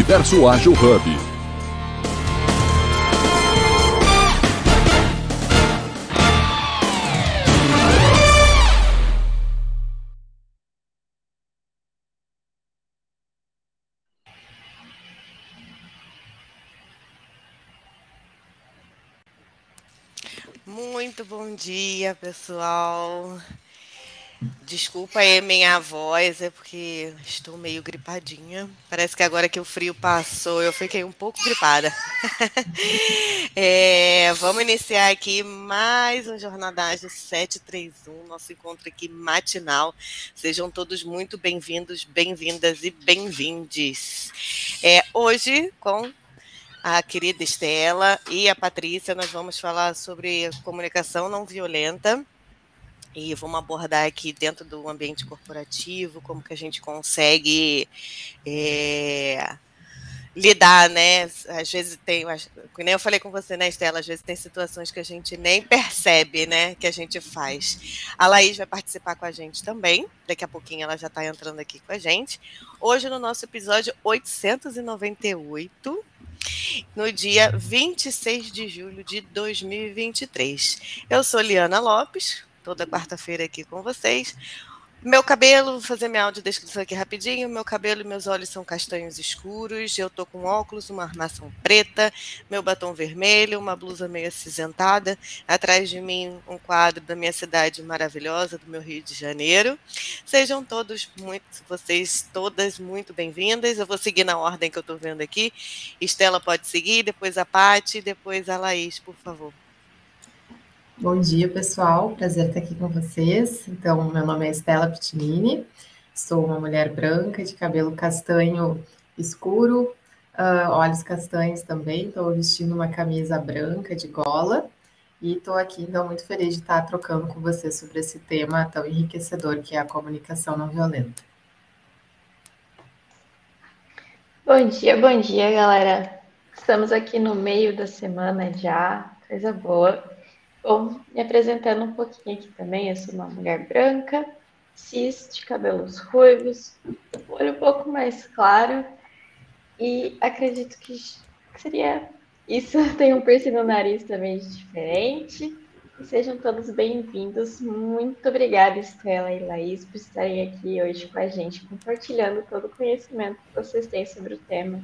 Universo Ágil Hub. Muito bom dia, pessoal. Desculpa aí minha voz, é porque estou meio gripadinha. Parece que agora que o frio passou, eu fiquei um pouco gripada. é, vamos iniciar aqui mais um Jornadagem 731, nosso encontro aqui matinal. Sejam todos muito bem-vindos, bem-vindas e bem-vindes. É, hoje, com a querida Estela e a Patrícia, nós vamos falar sobre comunicação não violenta e vamos abordar aqui dentro do ambiente corporativo como que a gente consegue é, lidar, né? Às vezes tem, nem eu falei com você, né, Estela? Às vezes tem situações que a gente nem percebe, né, que a gente faz. A Laís vai participar com a gente também. Daqui a pouquinho ela já está entrando aqui com a gente. Hoje no nosso episódio 898 no dia 26 de julho de 2023. Eu sou Liana Lopes, toda quarta-feira aqui com vocês. Meu cabelo, vou fazer minha audiodescrição aqui rapidinho. Meu cabelo e meus olhos são castanhos escuros. Eu tô com óculos, uma armação preta, meu batom vermelho, uma blusa meio acinzentada. Atrás de mim, um quadro da minha cidade maravilhosa, do meu Rio de Janeiro. Sejam todos muito, vocês todas muito bem-vindas. Eu vou seguir na ordem que eu tô vendo aqui. Estela pode seguir, depois a Pati, depois a Laís, por favor. Bom dia, pessoal. Prazer estar aqui com vocês. Então, meu nome é Estela Pitinini, sou uma mulher branca de cabelo castanho escuro, uh, olhos castanhos também. Estou vestindo uma camisa branca de gola e estou aqui, então, muito feliz de estar trocando com vocês sobre esse tema tão enriquecedor que é a comunicação não violenta. Bom dia, bom dia, galera. Estamos aqui no meio da semana já, coisa boa. Bom, me apresentando um pouquinho aqui também, eu sou uma mulher branca, cis, de cabelos ruivos, olho um pouco mais claro e acredito que seria isso. Tem um piercing no nariz também diferente. Sejam todos bem-vindos. Muito obrigada, Estela e Laís, por estarem aqui hoje com a gente, compartilhando todo o conhecimento que vocês têm sobre o tema.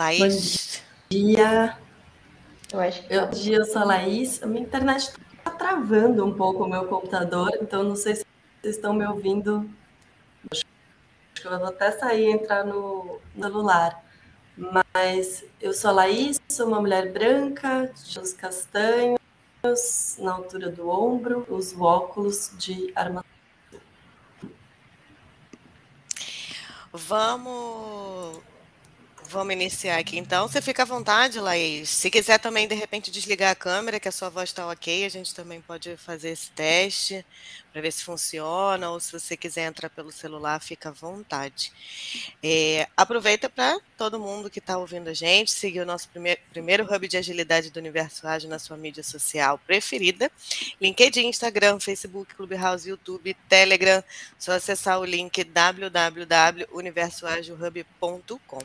Laís. Bom dia. Eu acho que. Bom dia, eu sou a Laís. A minha internet está travando um pouco o meu computador, então não sei se vocês estão me ouvindo. Acho que eu vou até sair e entrar no, no celular. Mas eu sou a Laís, sou uma mulher branca, de olhos castanhos, na altura do ombro, uso óculos de armação. Vamos Vamos iniciar aqui então. Você fica à vontade, Laís. Se quiser também, de repente, desligar a câmera, que a sua voz está ok, a gente também pode fazer esse teste para ver se funciona, ou se você quiser entrar pelo celular, fica à vontade. É, aproveita para todo mundo que está ouvindo a gente, seguir o nosso primeiro, primeiro hub de agilidade do Universo Ágil na sua mídia social preferida, LinkedIn, Instagram, Facebook, Clubhouse, YouTube, Telegram, só acessar o link www.universoagilhub.com.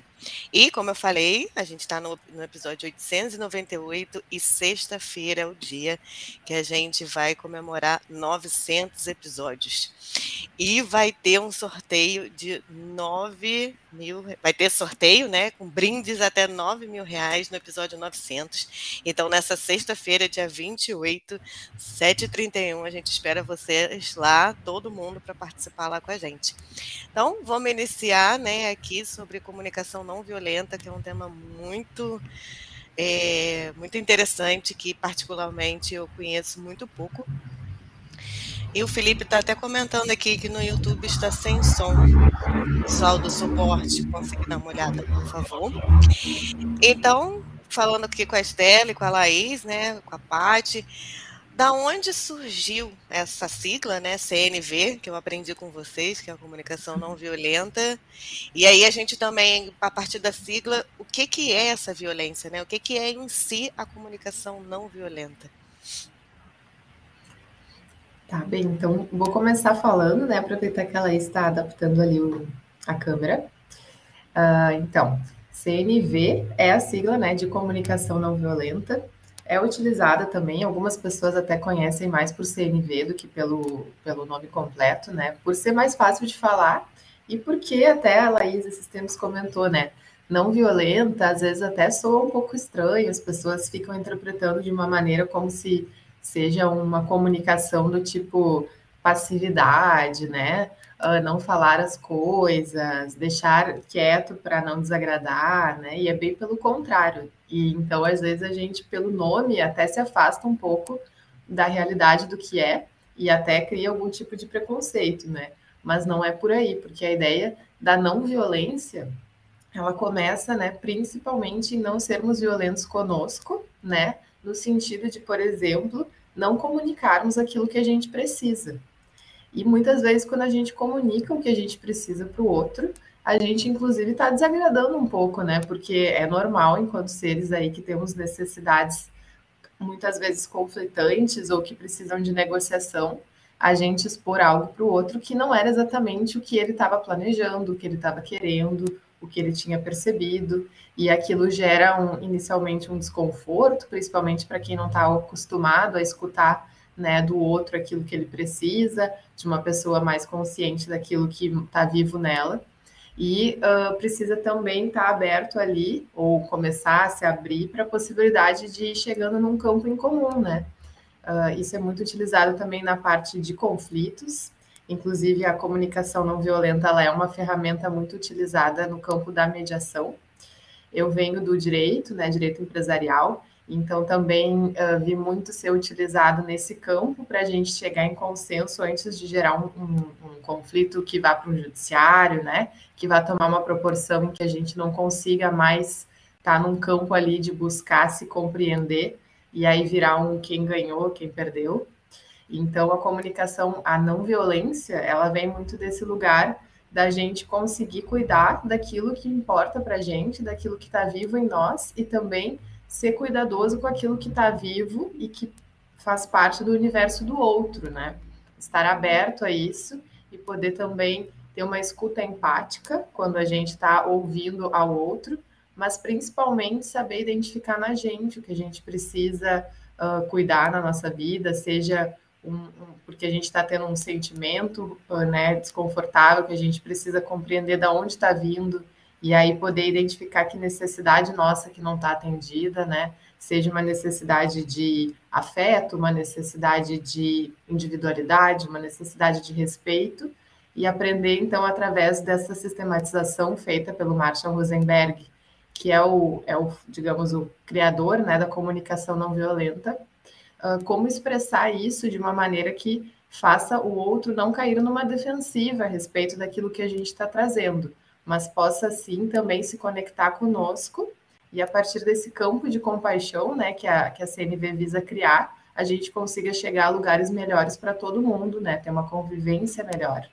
E, como eu falei, a gente está no, no episódio 898 e sexta-feira é o dia que a gente vai comemorar 900 episódios. E vai ter um sorteio de 9 mil. Vai ter sorteio, né? Com brindes até 9 mil reais no episódio 900. Então, nessa sexta-feira, dia 28, 7h31, a gente espera vocês lá, todo mundo, para participar lá com a gente. Então, vamos iniciar né, aqui sobre comunicação não violenta, que é um tema muito. É, muito interessante, que particularmente eu conheço muito pouco, e o Felipe está até comentando aqui que no YouTube está sem som. Pessoal do suporte, consegue dar uma olhada, por favor. Então, falando aqui com a Estela e com a Laís, né, com a Pati, da onde surgiu essa sigla, né, CNV, que eu aprendi com vocês, que é a comunicação não violenta. E aí a gente também, a partir da sigla, o que, que é essa violência, né? O que, que é em si a comunicação não violenta? Tá bem, então vou começar falando, né? Aproveitar que ela está adaptando ali o, a câmera. Uh, então, CNV é a sigla né, de comunicação não violenta. É utilizada também, algumas pessoas até conhecem mais por CNV do que pelo, pelo nome completo, né? Por ser mais fácil de falar e porque até a Laís esses tempos comentou, né? Não violenta, às vezes até soa um pouco estranho, as pessoas ficam interpretando de uma maneira como se seja uma comunicação do tipo passividade, né? Uh, não falar as coisas, deixar quieto para não desagradar, né? E é bem pelo contrário. E então, às vezes, a gente, pelo nome, até se afasta um pouco da realidade do que é e até cria algum tipo de preconceito, né? Mas não é por aí, porque a ideia da não violência ela começa, né, principalmente em não sermos violentos conosco, né? No sentido de, por exemplo, não comunicarmos aquilo que a gente precisa. E muitas vezes, quando a gente comunica o que a gente precisa para o outro, a gente, inclusive, está desagradando um pouco, né? Porque é normal, enquanto seres aí que temos necessidades muitas vezes conflitantes ou que precisam de negociação, a gente expor algo para o outro que não era exatamente o que ele estava planejando, o que ele estava querendo, o que ele tinha percebido, e aquilo gera um, inicialmente um desconforto, principalmente para quem não está acostumado a escutar né, do outro aquilo que ele precisa, de uma pessoa mais consciente daquilo que está vivo nela. E uh, precisa também estar tá aberto ali, ou começar a se abrir para a possibilidade de ir chegando num campo em comum, né? Uh, isso é muito utilizado também na parte de conflitos, Inclusive, a comunicação não violenta é uma ferramenta muito utilizada no campo da mediação. Eu venho do direito, né, direito empresarial, então também uh, vi muito ser utilizado nesse campo para a gente chegar em consenso antes de gerar um, um, um conflito que vá para o judiciário, né, que vá tomar uma proporção em que a gente não consiga mais estar tá num campo ali de buscar se compreender e aí virar um quem ganhou, quem perdeu. Então, a comunicação, a não violência, ela vem muito desse lugar da gente conseguir cuidar daquilo que importa para a gente, daquilo que está vivo em nós e também ser cuidadoso com aquilo que está vivo e que faz parte do universo do outro, né? Estar aberto a isso e poder também ter uma escuta empática quando a gente está ouvindo ao outro, mas principalmente saber identificar na gente o que a gente precisa uh, cuidar na nossa vida, seja um, um, porque a gente está tendo um sentimento ah, né, desconfortável que a gente precisa compreender de onde está vindo e aí poder identificar que necessidade nossa que não está atendida, né? Seja uma necessidade de afeto, uma necessidade de individualidade, uma necessidade de respeito, e aprender, então, através dessa sistematização feita pelo Marshall Rosenberg, que é o, é o digamos, o criador né, da comunicação não violenta, como expressar isso de uma maneira que faça o outro não cair numa defensiva a respeito daquilo que a gente está trazendo, mas possa sim também se conectar conosco e a partir desse campo de compaixão, né, que a, que a CNV visa criar, a gente consiga chegar a lugares melhores para todo mundo, né, ter uma convivência melhor.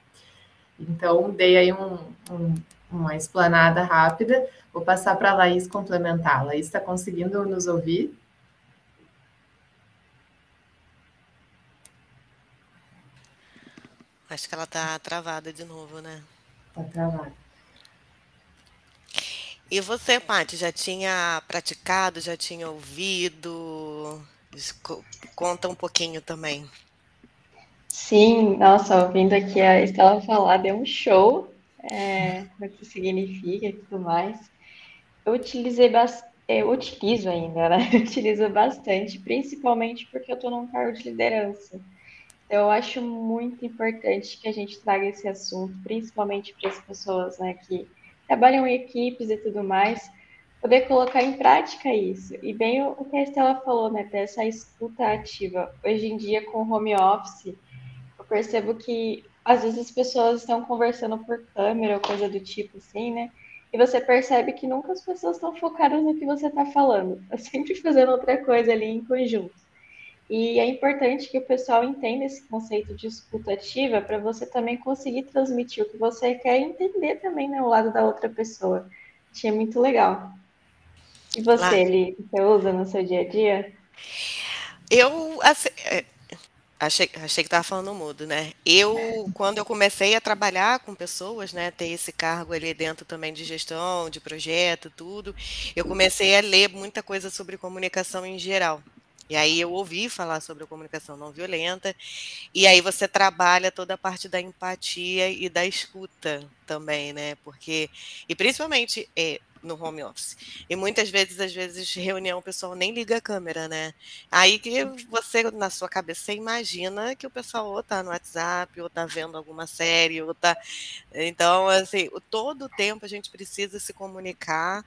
Então, dei aí um, um, uma explanada rápida, vou passar para a Laís complementar. Laís está conseguindo nos ouvir? Acho que ela tá travada de novo, né? Tá travada. E você, Paty, já tinha praticado, já tinha ouvido? Conta um pouquinho também. Sim, nossa, ouvindo aqui a Estela falar, deu um show, é, o que significa e tudo mais. Eu utilizei bastante, eu utilizo ainda, né? Eu utilizo bastante, principalmente porque eu estou num cargo de liderança. Eu acho muito importante que a gente traga esse assunto, principalmente para as pessoas né, que trabalham em equipes e tudo mais, poder colocar em prática isso. E bem o que a Estela falou, né, dessa escuta ativa. Hoje em dia, com home office, eu percebo que às vezes as pessoas estão conversando por câmera ou coisa do tipo assim, né? E você percebe que nunca as pessoas estão focadas no que você está falando. Está sempre fazendo outra coisa ali em conjunto. E é importante que o pessoal entenda esse conceito de escuta ativa para você também conseguir transmitir o que você quer e entender também né, o lado da outra pessoa. Achei muito legal. E você, Eli, você usa no seu dia a dia? Eu, assim, é, Achei, achei que estava falando mudo, né? Eu, quando eu comecei a trabalhar com pessoas, né, ter esse cargo ali dentro também de gestão, de projeto, tudo, eu comecei a ler muita coisa sobre comunicação em geral. E aí eu ouvi falar sobre a comunicação não violenta, e aí você trabalha toda a parte da empatia e da escuta também, né? Porque, e principalmente é, no home office. E muitas vezes, às vezes, reunião o pessoal nem liga a câmera, né? Aí que você, na sua cabeça, imagina que o pessoal ou tá no WhatsApp, ou tá vendo alguma série, ou tá. Então, assim, todo o tempo a gente precisa se comunicar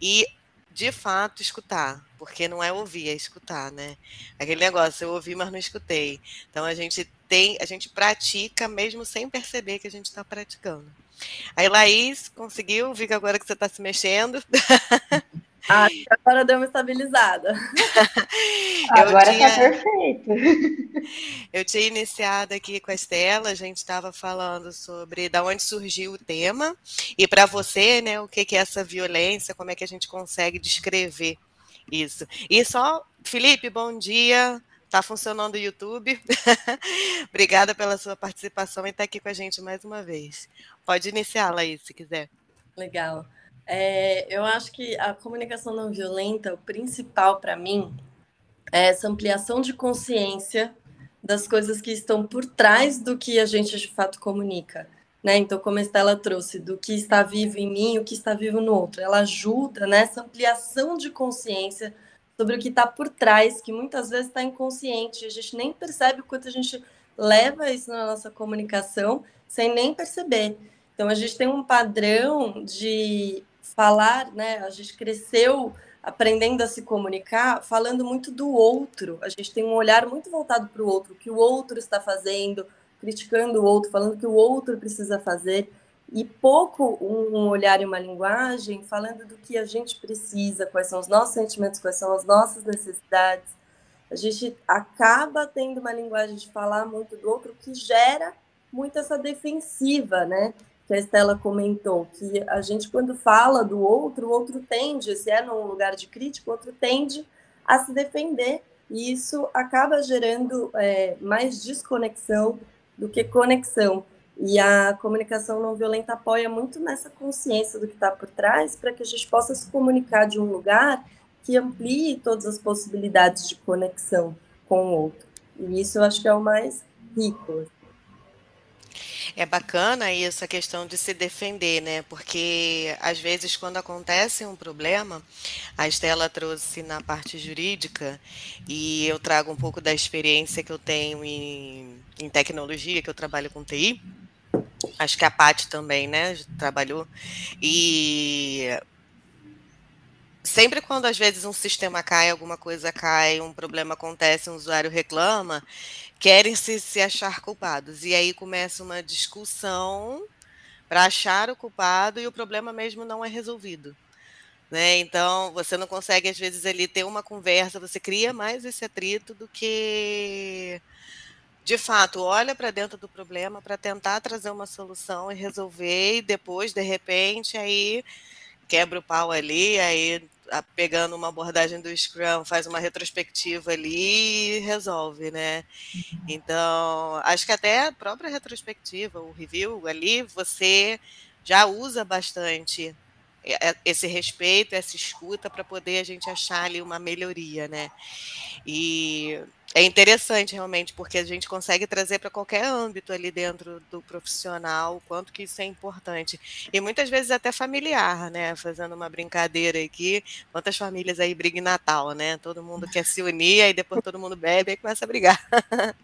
e de fato escutar, porque não é ouvir, é escutar, né? Aquele negócio, eu ouvi, mas não escutei. Então a gente tem, a gente pratica mesmo sem perceber que a gente está praticando. Aí, Laís, conseguiu? Vi que agora que você está se mexendo. Ah, agora deu uma estabilizada. agora está perfeito. Eu tinha iniciado aqui com a Estela, a gente estava falando sobre da onde surgiu o tema e para você, né, o que, que é essa violência, como é que a gente consegue descrever isso. E só, Felipe, bom dia. Está funcionando o YouTube. Obrigada pela sua participação e estar tá aqui com a gente mais uma vez. Pode iniciá-la aí, se quiser. Legal. É, eu acho que a comunicação não violenta, o principal para mim, é essa ampliação de consciência das coisas que estão por trás do que a gente de fato comunica. Né? Então, como a Estela trouxe, do que está vivo em mim, o que está vivo no outro, ela ajuda nessa ampliação de consciência sobre o que está por trás, que muitas vezes está inconsciente, a gente nem percebe o quanto a gente leva isso na nossa comunicação sem nem perceber. Então a gente tem um padrão de falar, né? A gente cresceu aprendendo a se comunicar, falando muito do outro. A gente tem um olhar muito voltado para o outro, o que o outro está fazendo, criticando o outro, falando que o outro precisa fazer e pouco um olhar e uma linguagem falando do que a gente precisa, quais são os nossos sentimentos, quais são as nossas necessidades. A gente acaba tendo uma linguagem de falar muito do outro que gera muito essa defensiva, né? Que a Estela comentou, que a gente, quando fala do outro, o outro tende, se é num lugar de crítica, o outro tende a se defender. E isso acaba gerando é, mais desconexão do que conexão. E a comunicação não violenta apoia muito nessa consciência do que está por trás, para que a gente possa se comunicar de um lugar que amplie todas as possibilidades de conexão com o outro. E isso eu acho que é o mais rico. É bacana isso, a questão de se defender, né? Porque às vezes quando acontece um problema, a Estela trouxe na parte jurídica, e eu trago um pouco da experiência que eu tenho em, em tecnologia, que eu trabalho com TI, Acho que a Paty também, né? Trabalhou. E sempre quando às vezes um sistema cai, alguma coisa cai, um problema acontece, um usuário reclama, querem se, se achar culpados. E aí começa uma discussão para achar o culpado e o problema mesmo não é resolvido. Né? Então, você não consegue, às vezes, ali ter uma conversa, você cria mais esse atrito do que de fato, olha para dentro do problema para tentar trazer uma solução e resolver, e depois, de repente, aí quebra o pau ali, aí pegando uma abordagem do Scrum, faz uma retrospectiva ali e resolve, né? Uhum. Então, acho que até a própria retrospectiva, o review ali, você já usa bastante esse respeito, essa escuta para poder a gente achar ali uma melhoria, né? E é interessante realmente, porque a gente consegue trazer para qualquer âmbito ali dentro do profissional o quanto que isso é importante. E muitas vezes até familiar, né? Fazendo uma brincadeira aqui, quantas famílias aí brigam em Natal, né? Todo mundo quer se unir, aí depois todo mundo bebe e começa a brigar.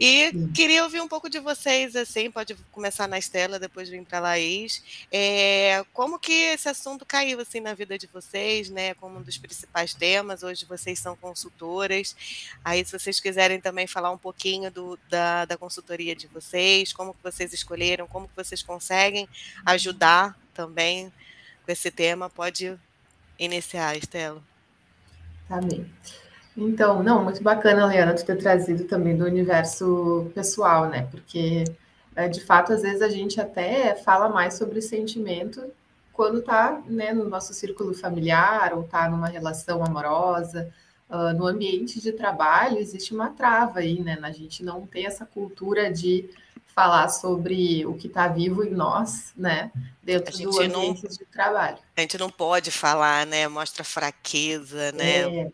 e queria ouvir um pouco de vocês, assim, pode começar na Estela, depois vir para a Laís. É, como que esse assunto caiu assim na vida de vocês, né? Como um dos principais temas, hoje vocês são consultoras. Aí, se vocês quiserem também falar um pouquinho do, da, da consultoria de vocês, como que vocês escolheram, como que vocês conseguem ajudar também com esse tema, pode iniciar, Estela. Tá bem. Então, não, muito bacana, Leana, tu ter trazido também do universo pessoal, né? Porque, é, de fato, às vezes a gente até fala mais sobre sentimento quando tá né, no nosso círculo familiar ou tá numa relação amorosa, uh, no ambiente de trabalho existe uma trava aí, né? A gente não tem essa cultura de falar sobre o que está vivo em nós, né? Dentro do ambiente não, de trabalho. A gente não pode falar, né? Mostra fraqueza, né? É,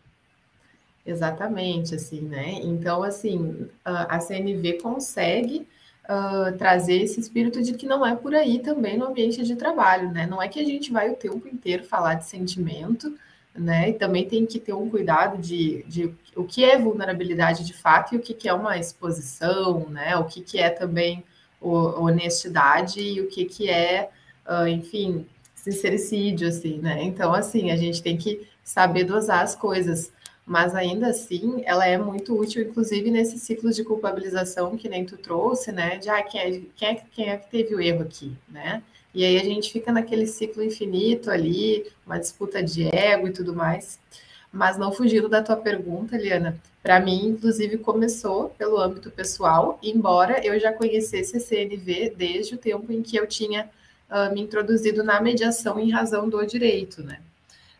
exatamente, assim, né? Então, assim, a CNV consegue uh, trazer esse espírito de que não é por aí também no ambiente de trabalho, né? Não é que a gente vai o tempo inteiro falar de sentimento, né? E também tem que ter um cuidado de, de o que é vulnerabilidade de fato e o que, que é uma exposição, né? O que, que é também o, honestidade e o que, que é, uh, enfim, sincericídio, assim, né? Então, assim, a gente tem que saber dosar as coisas mas ainda assim ela é muito útil, inclusive nesses ciclos de culpabilização que nem tu trouxe, né? De ah, quem é, quem é, quem é que teve o erro aqui, né? E aí a gente fica naquele ciclo infinito ali, uma disputa de ego e tudo mais. Mas não fugindo da tua pergunta, Liana, para mim, inclusive, começou pelo âmbito pessoal, embora eu já conhecesse a CNV desde o tempo em que eu tinha uh, me introduzido na mediação em razão do direito, né?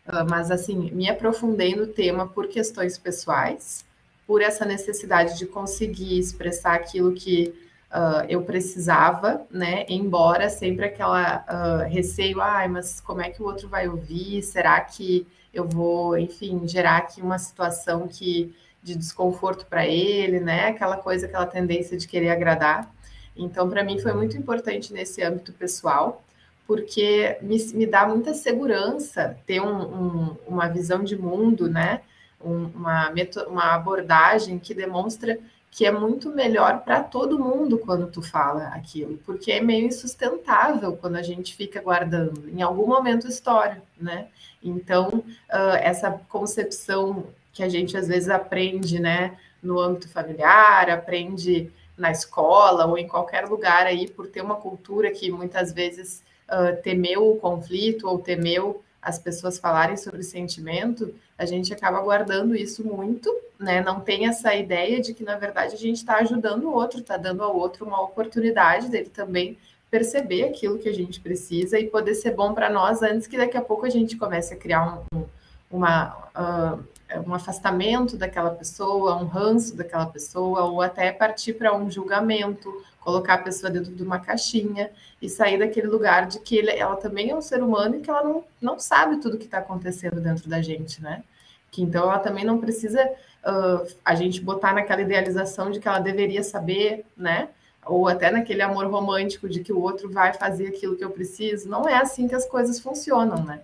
Ah, mas assim, me aprofundei no tema por questões pessoais, por essa necessidade de conseguir expressar aquilo que uh, eu precisava, né? Embora sempre aquela uh, receio, ai, mas como é que o outro vai ouvir? Será que eu vou, enfim, gerar aqui uma situação que de desconforto para ele, né? Aquela coisa, aquela tendência de querer agradar. Então, para mim foi muito importante nesse âmbito pessoal porque me, me dá muita segurança ter um, um, uma visão de mundo, né? Um, uma, uma abordagem que demonstra que é muito melhor para todo mundo quando tu fala aquilo, porque é meio insustentável quando a gente fica guardando em algum momento história, né? Então, uh, essa concepção que a gente às vezes aprende, né, no âmbito familiar, aprende na escola ou em qualquer lugar aí, por ter uma cultura que muitas vezes uh, temeu o conflito ou temeu as pessoas falarem sobre sentimento, a gente acaba guardando isso muito, né? Não tem essa ideia de que, na verdade, a gente está ajudando o outro, está dando ao outro uma oportunidade dele também perceber aquilo que a gente precisa e poder ser bom para nós antes que daqui a pouco a gente comece a criar um, um, uma, uh, um afastamento daquela pessoa, um ranço daquela pessoa, ou até partir para um julgamento colocar a pessoa dentro de uma caixinha e sair daquele lugar de que ele, ela também é um ser humano e que ela não, não sabe tudo que está acontecendo dentro da gente, né? Que então ela também não precisa uh, a gente botar naquela idealização de que ela deveria saber, né? Ou até naquele amor romântico de que o outro vai fazer aquilo que eu preciso. Não é assim que as coisas funcionam, né?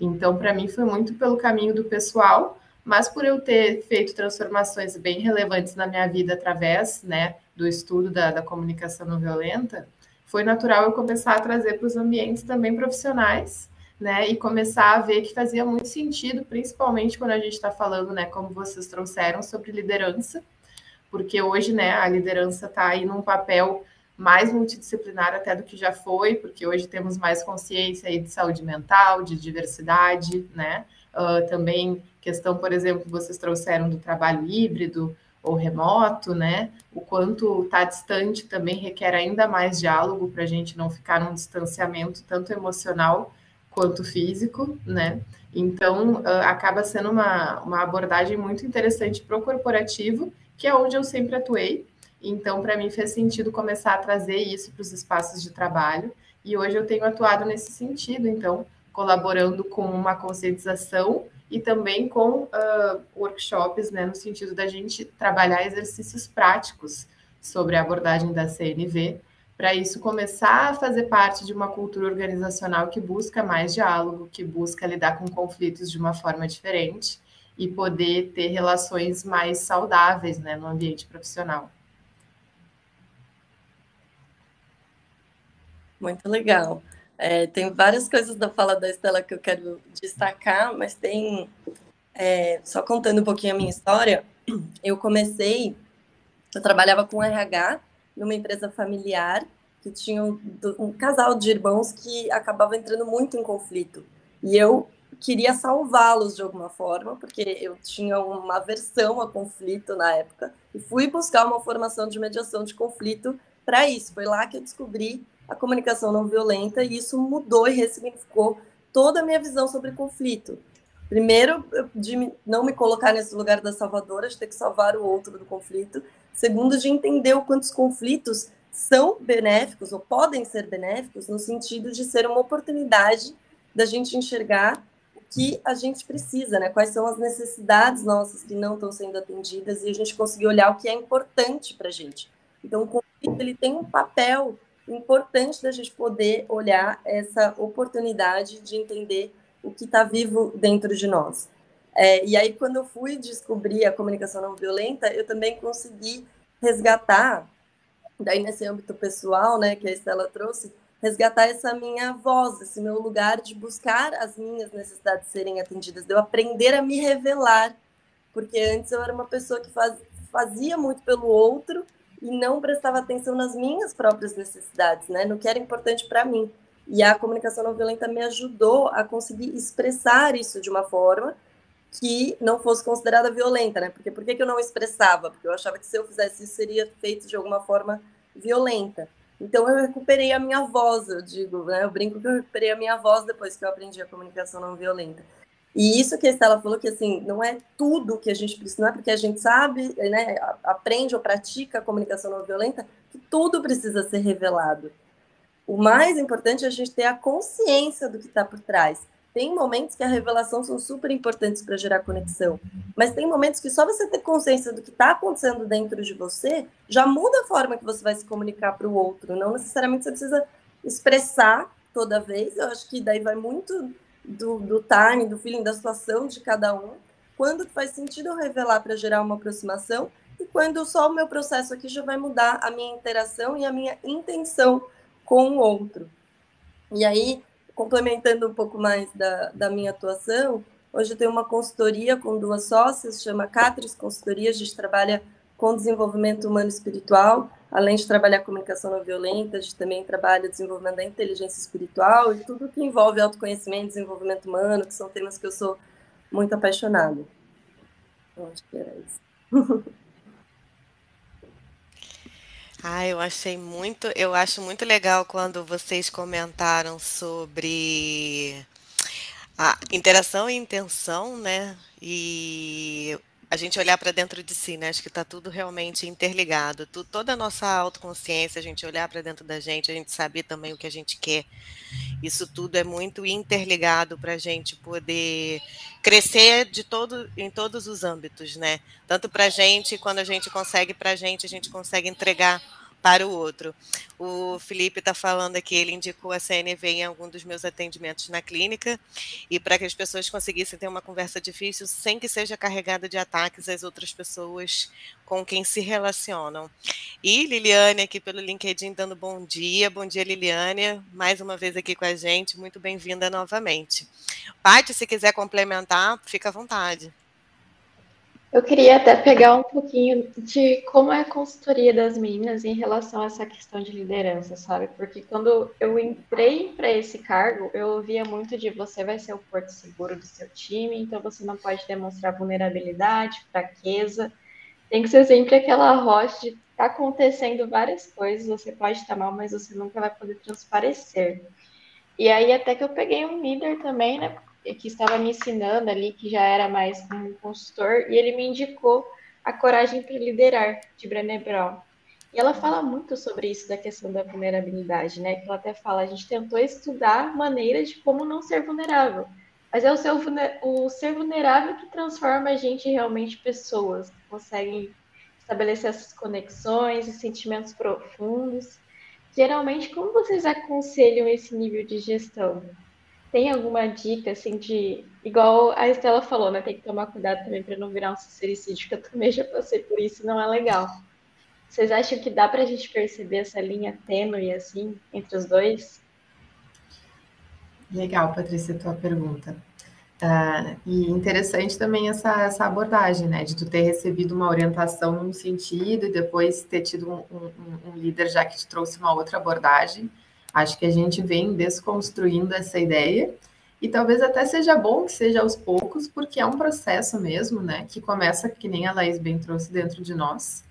Então, para mim, foi muito pelo caminho do pessoal, mas por eu ter feito transformações bem relevantes na minha vida através, né, do estudo da, da comunicação não violenta, foi natural eu começar a trazer para os ambientes também profissionais, né? E começar a ver que fazia muito sentido, principalmente quando a gente está falando, né, como vocês trouxeram, sobre liderança, porque hoje, né, a liderança está aí num papel mais multidisciplinar até do que já foi, porque hoje temos mais consciência aí de saúde mental, de diversidade, né? Uh, também questão, por exemplo, vocês trouxeram do trabalho híbrido, ou remoto, né? O quanto está distante também requer ainda mais diálogo para a gente não ficar num distanciamento tanto emocional quanto físico, né? Então, uh, acaba sendo uma, uma abordagem muito interessante para o corporativo, que é onde eu sempre atuei. Então, para mim, fez sentido começar a trazer isso para os espaços de trabalho. E hoje eu tenho atuado nesse sentido, então, colaborando com uma conscientização e também com uh, workshops, né, no sentido da gente trabalhar exercícios práticos sobre a abordagem da CNV, para isso começar a fazer parte de uma cultura organizacional que busca mais diálogo, que busca lidar com conflitos de uma forma diferente e poder ter relações mais saudáveis né, no ambiente profissional. Muito legal. É, tem várias coisas da fala da Estela que eu quero destacar, mas tem. É, só contando um pouquinho a minha história, eu comecei. Eu trabalhava com RH numa empresa familiar que tinha um, um casal de irmãos que acabava entrando muito em conflito. E eu queria salvá-los de alguma forma, porque eu tinha uma aversão a conflito na época, e fui buscar uma formação de mediação de conflito para isso. Foi lá que eu descobri a comunicação não violenta e isso mudou e ressignificou toda a minha visão sobre conflito. Primeiro, de não me colocar nesse lugar da salvadora, de ter que salvar o outro do conflito. Segundo, de entender o quantos conflitos são benéficos ou podem ser benéficos no sentido de ser uma oportunidade da gente enxergar o que a gente precisa, né? Quais são as necessidades nossas que não estão sendo atendidas e a gente conseguir olhar o que é importante para a gente. Então, o conflito ele tem um papel importante da gente poder olhar essa oportunidade de entender o que está vivo dentro de nós. É, e aí, quando eu fui descobrir a comunicação não violenta, eu também consegui resgatar, daí nesse âmbito pessoal, né, que a Estela trouxe, resgatar essa minha voz, esse meu lugar de buscar as minhas necessidades serem atendidas, de eu aprender a me revelar, porque antes eu era uma pessoa que faz, fazia muito pelo outro e não prestava atenção nas minhas próprias necessidades, né, no que era importante para mim. E a comunicação não violenta me ajudou a conseguir expressar isso de uma forma que não fosse considerada violenta, né? Porque por que, eu não expressava? Porque eu achava que se eu fizesse isso seria feito de alguma forma violenta. Então eu recuperei a minha voz, eu digo, né? Eu brinco que eu recuperei a minha voz depois que eu aprendi a comunicação não violenta. E isso que a Estela falou, que assim, não é tudo que a gente precisa, não é porque a gente sabe, né, aprende ou pratica a comunicação não violenta, que tudo precisa ser revelado. O mais importante é a gente ter a consciência do que está por trás. Tem momentos que a revelação são super importantes para gerar conexão, mas tem momentos que só você ter consciência do que está acontecendo dentro de você já muda a forma que você vai se comunicar para o outro. Não necessariamente você precisa expressar toda vez. Eu acho que daí vai muito do, do time, do feeling, da situação de cada um. Quando faz sentido eu revelar para gerar uma aproximação e quando só o meu processo aqui já vai mudar a minha interação e a minha intenção com o outro. E aí, complementando um pouco mais da, da minha atuação, hoje eu tenho uma consultoria com duas sócias, chama Catris Consultoria, a gente trabalha com desenvolvimento humano espiritual, além de trabalhar comunicação não violenta, a gente também trabalha desenvolvimento da inteligência espiritual e tudo que envolve autoconhecimento, desenvolvimento humano, que são temas que eu sou muito apaixonada. Então, acho que era isso. Ah, eu achei muito, eu acho muito legal quando vocês comentaram sobre a interação e intenção, né? E a gente olhar para dentro de si, né? Acho que está tudo realmente interligado. Tu, toda a nossa autoconsciência, a gente olhar para dentro da gente, a gente saber também o que a gente quer. Isso tudo é muito interligado para a gente poder crescer de todo, em todos os âmbitos, né? Tanto para a gente, quando a gente consegue para a gente, a gente consegue entregar para o outro. O Felipe está falando aqui, ele indicou a CNV em algum dos meus atendimentos na clínica, e para que as pessoas conseguissem ter uma conversa difícil sem que seja carregada de ataques às outras pessoas com quem se relacionam. E Liliane aqui pelo LinkedIn dando bom dia. Bom dia, Liliane. Mais uma vez aqui com a gente. Muito bem-vinda novamente. Paty, se quiser complementar, fica à vontade. Eu queria até pegar um pouquinho de como é a consultoria das meninas em relação a essa questão de liderança, sabe? Porque quando eu entrei para esse cargo, eu ouvia muito de você vai ser o porto seguro do seu time, então você não pode demonstrar vulnerabilidade, fraqueza. Tem que ser sempre aquela rocha de tá acontecendo várias coisas, você pode estar mal, mas você nunca vai poder transparecer. E aí até que eu peguei um líder também, né? Que estava me ensinando ali, que já era mais um consultor, e ele me indicou A Coragem para Liderar, de Brené Brown. E ela fala muito sobre isso, da questão da vulnerabilidade, né? Que ela até fala, a gente tentou estudar maneiras de como não ser vulnerável. Mas é o, seu, o ser vulnerável que transforma a gente realmente pessoas, que conseguem estabelecer essas conexões e sentimentos profundos. Geralmente, como vocês aconselham esse nível de gestão? Tem alguma dica, assim, de. Igual a Estela falou, né? Tem que tomar cuidado também para não virar um sincericídio, que eu também já passei por isso, não é legal. Vocês acham que dá para a gente perceber essa linha tênue, assim, entre os dois? Legal, Patrícia, tua pergunta. Uh, e interessante também essa, essa abordagem, né? De tu ter recebido uma orientação num sentido e depois ter tido um, um, um líder já que te trouxe uma outra abordagem. Acho que a gente vem desconstruindo essa ideia e talvez até seja bom que seja aos poucos, porque é um processo mesmo, né? Que começa, que nem a Laís bem trouxe dentro de nós,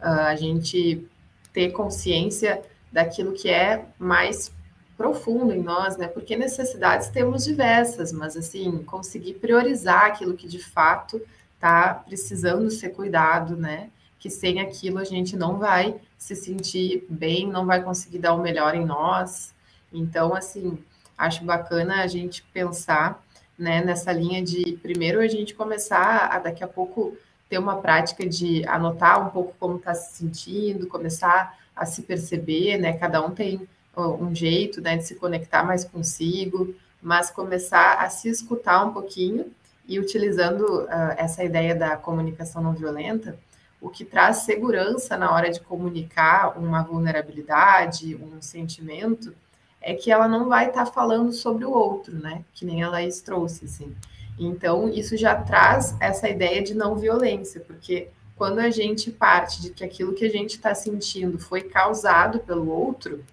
uh, a gente ter consciência daquilo que é mais profundo em nós, né? Porque necessidades temos diversas, mas assim, conseguir priorizar aquilo que de fato está precisando ser cuidado, né? Que sem aquilo a gente não vai se sentir bem, não vai conseguir dar o melhor em nós. Então, assim, acho bacana a gente pensar né, nessa linha de primeiro a gente começar a daqui a pouco ter uma prática de anotar um pouco como está se sentindo, começar a se perceber, né? Cada um tem um jeito né, de se conectar mais consigo, mas começar a se escutar um pouquinho e utilizando uh, essa ideia da comunicação não violenta, o que traz segurança na hora de comunicar uma vulnerabilidade, um sentimento, é que ela não vai estar tá falando sobre o outro, né? Que nem a Laís trouxe, assim. Então, isso já traz essa ideia de não violência, porque quando a gente parte de que aquilo que a gente está sentindo foi causado pelo outro,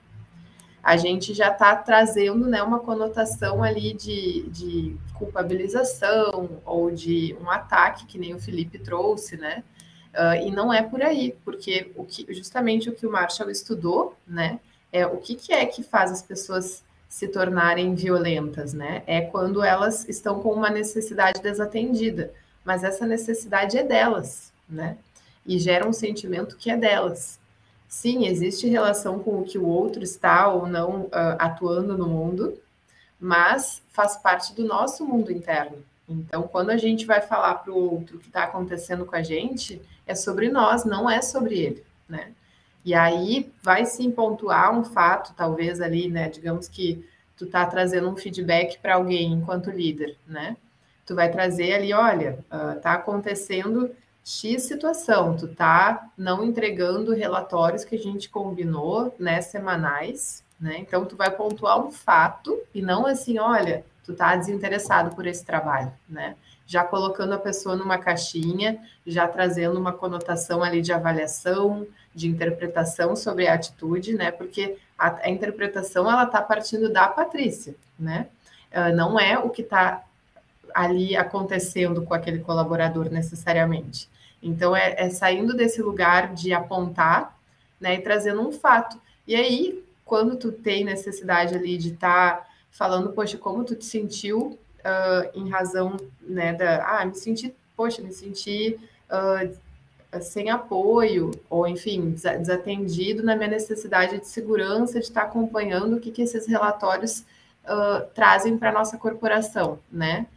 a gente já está trazendo né, uma conotação ali de, de, culpabilização ou de um ataque, que nem o Felipe trouxe, né? Uh, e não é por aí, porque o que, justamente o que o Marshall estudou, né? É o que, que é que faz as pessoas se tornarem violentas, né? É quando elas estão com uma necessidade desatendida, mas essa necessidade é delas, né? E gera um sentimento que é delas. Sim, existe relação com o que o outro está ou não uh, atuando no mundo, mas faz parte do nosso mundo interno. Então, quando a gente vai falar para o outro o que está acontecendo com a gente, é sobre nós, não é sobre ele, né? E aí vai sim pontuar um fato, talvez ali, né? Digamos que tu tá trazendo um feedback para alguém enquanto líder, né? Tu vai trazer ali, olha, uh, acontecendo X situação, tu tá não entregando relatórios que a gente combinou, né, semanais, né? Então tu vai pontuar um fato e não assim, olha, tu tá desinteressado por esse trabalho, né? Já colocando a pessoa numa caixinha, já trazendo uma conotação ali de avaliação, de interpretação sobre a atitude, né? Porque a, a interpretação ela está partindo da Patrícia, né? Uh, não é o que está ali acontecendo com aquele colaborador necessariamente. Então é, é, saindo desse lugar de apontar, né, e trazendo um fato. E aí, quando tu tem necessidade ali de estar tá falando, poxa, como tu te sentiu uh, em razão, né, da, ah, me senti, poxa, me senti uh, sem apoio, ou enfim, desatendido na minha necessidade de segurança, de estar acompanhando o que, que esses relatórios uh, trazem para a nossa corporação, né?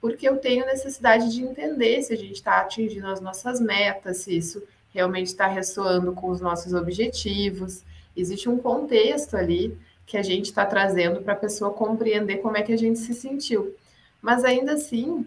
Porque eu tenho necessidade de entender se a gente está atingindo as nossas metas, se isso realmente está ressoando com os nossos objetivos. Existe um contexto ali que a gente está trazendo para a pessoa compreender como é que a gente se sentiu. Mas ainda assim,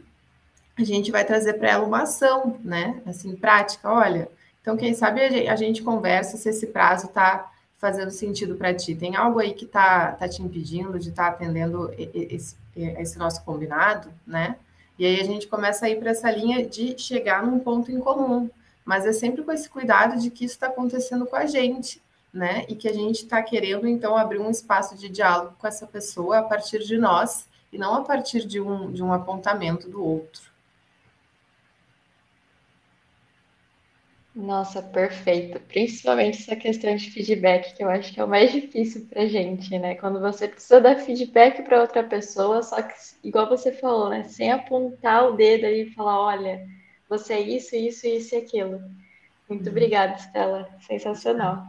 a gente vai trazer para ela uma ação, né? Assim, prática. Olha, então quem sabe a gente conversa se esse prazo está fazendo sentido para ti. Tem algo aí que está tá te impedindo de estar tá atendendo esse, esse, nosso combinado, né? E aí a gente começa a ir para essa linha de chegar num ponto em comum. Mas é sempre com esse cuidado de que isso está acontecendo com a gente, né? E que a gente está querendo, então, abrir um espaço de diálogo com essa pessoa a partir de nós e não a partir de um, de um apontamento do outro. Nossa, perfeito. Principalmente essa questão de feedback, que eu acho que é o mais difícil para gente, né? Quando você precisa dar feedback para outra pessoa, só que, igual você falou, né? Sem apontar o dedo e falar: olha, você é isso, isso, isso e aquilo. Muito uhum. obrigada, Stella. Sensacional.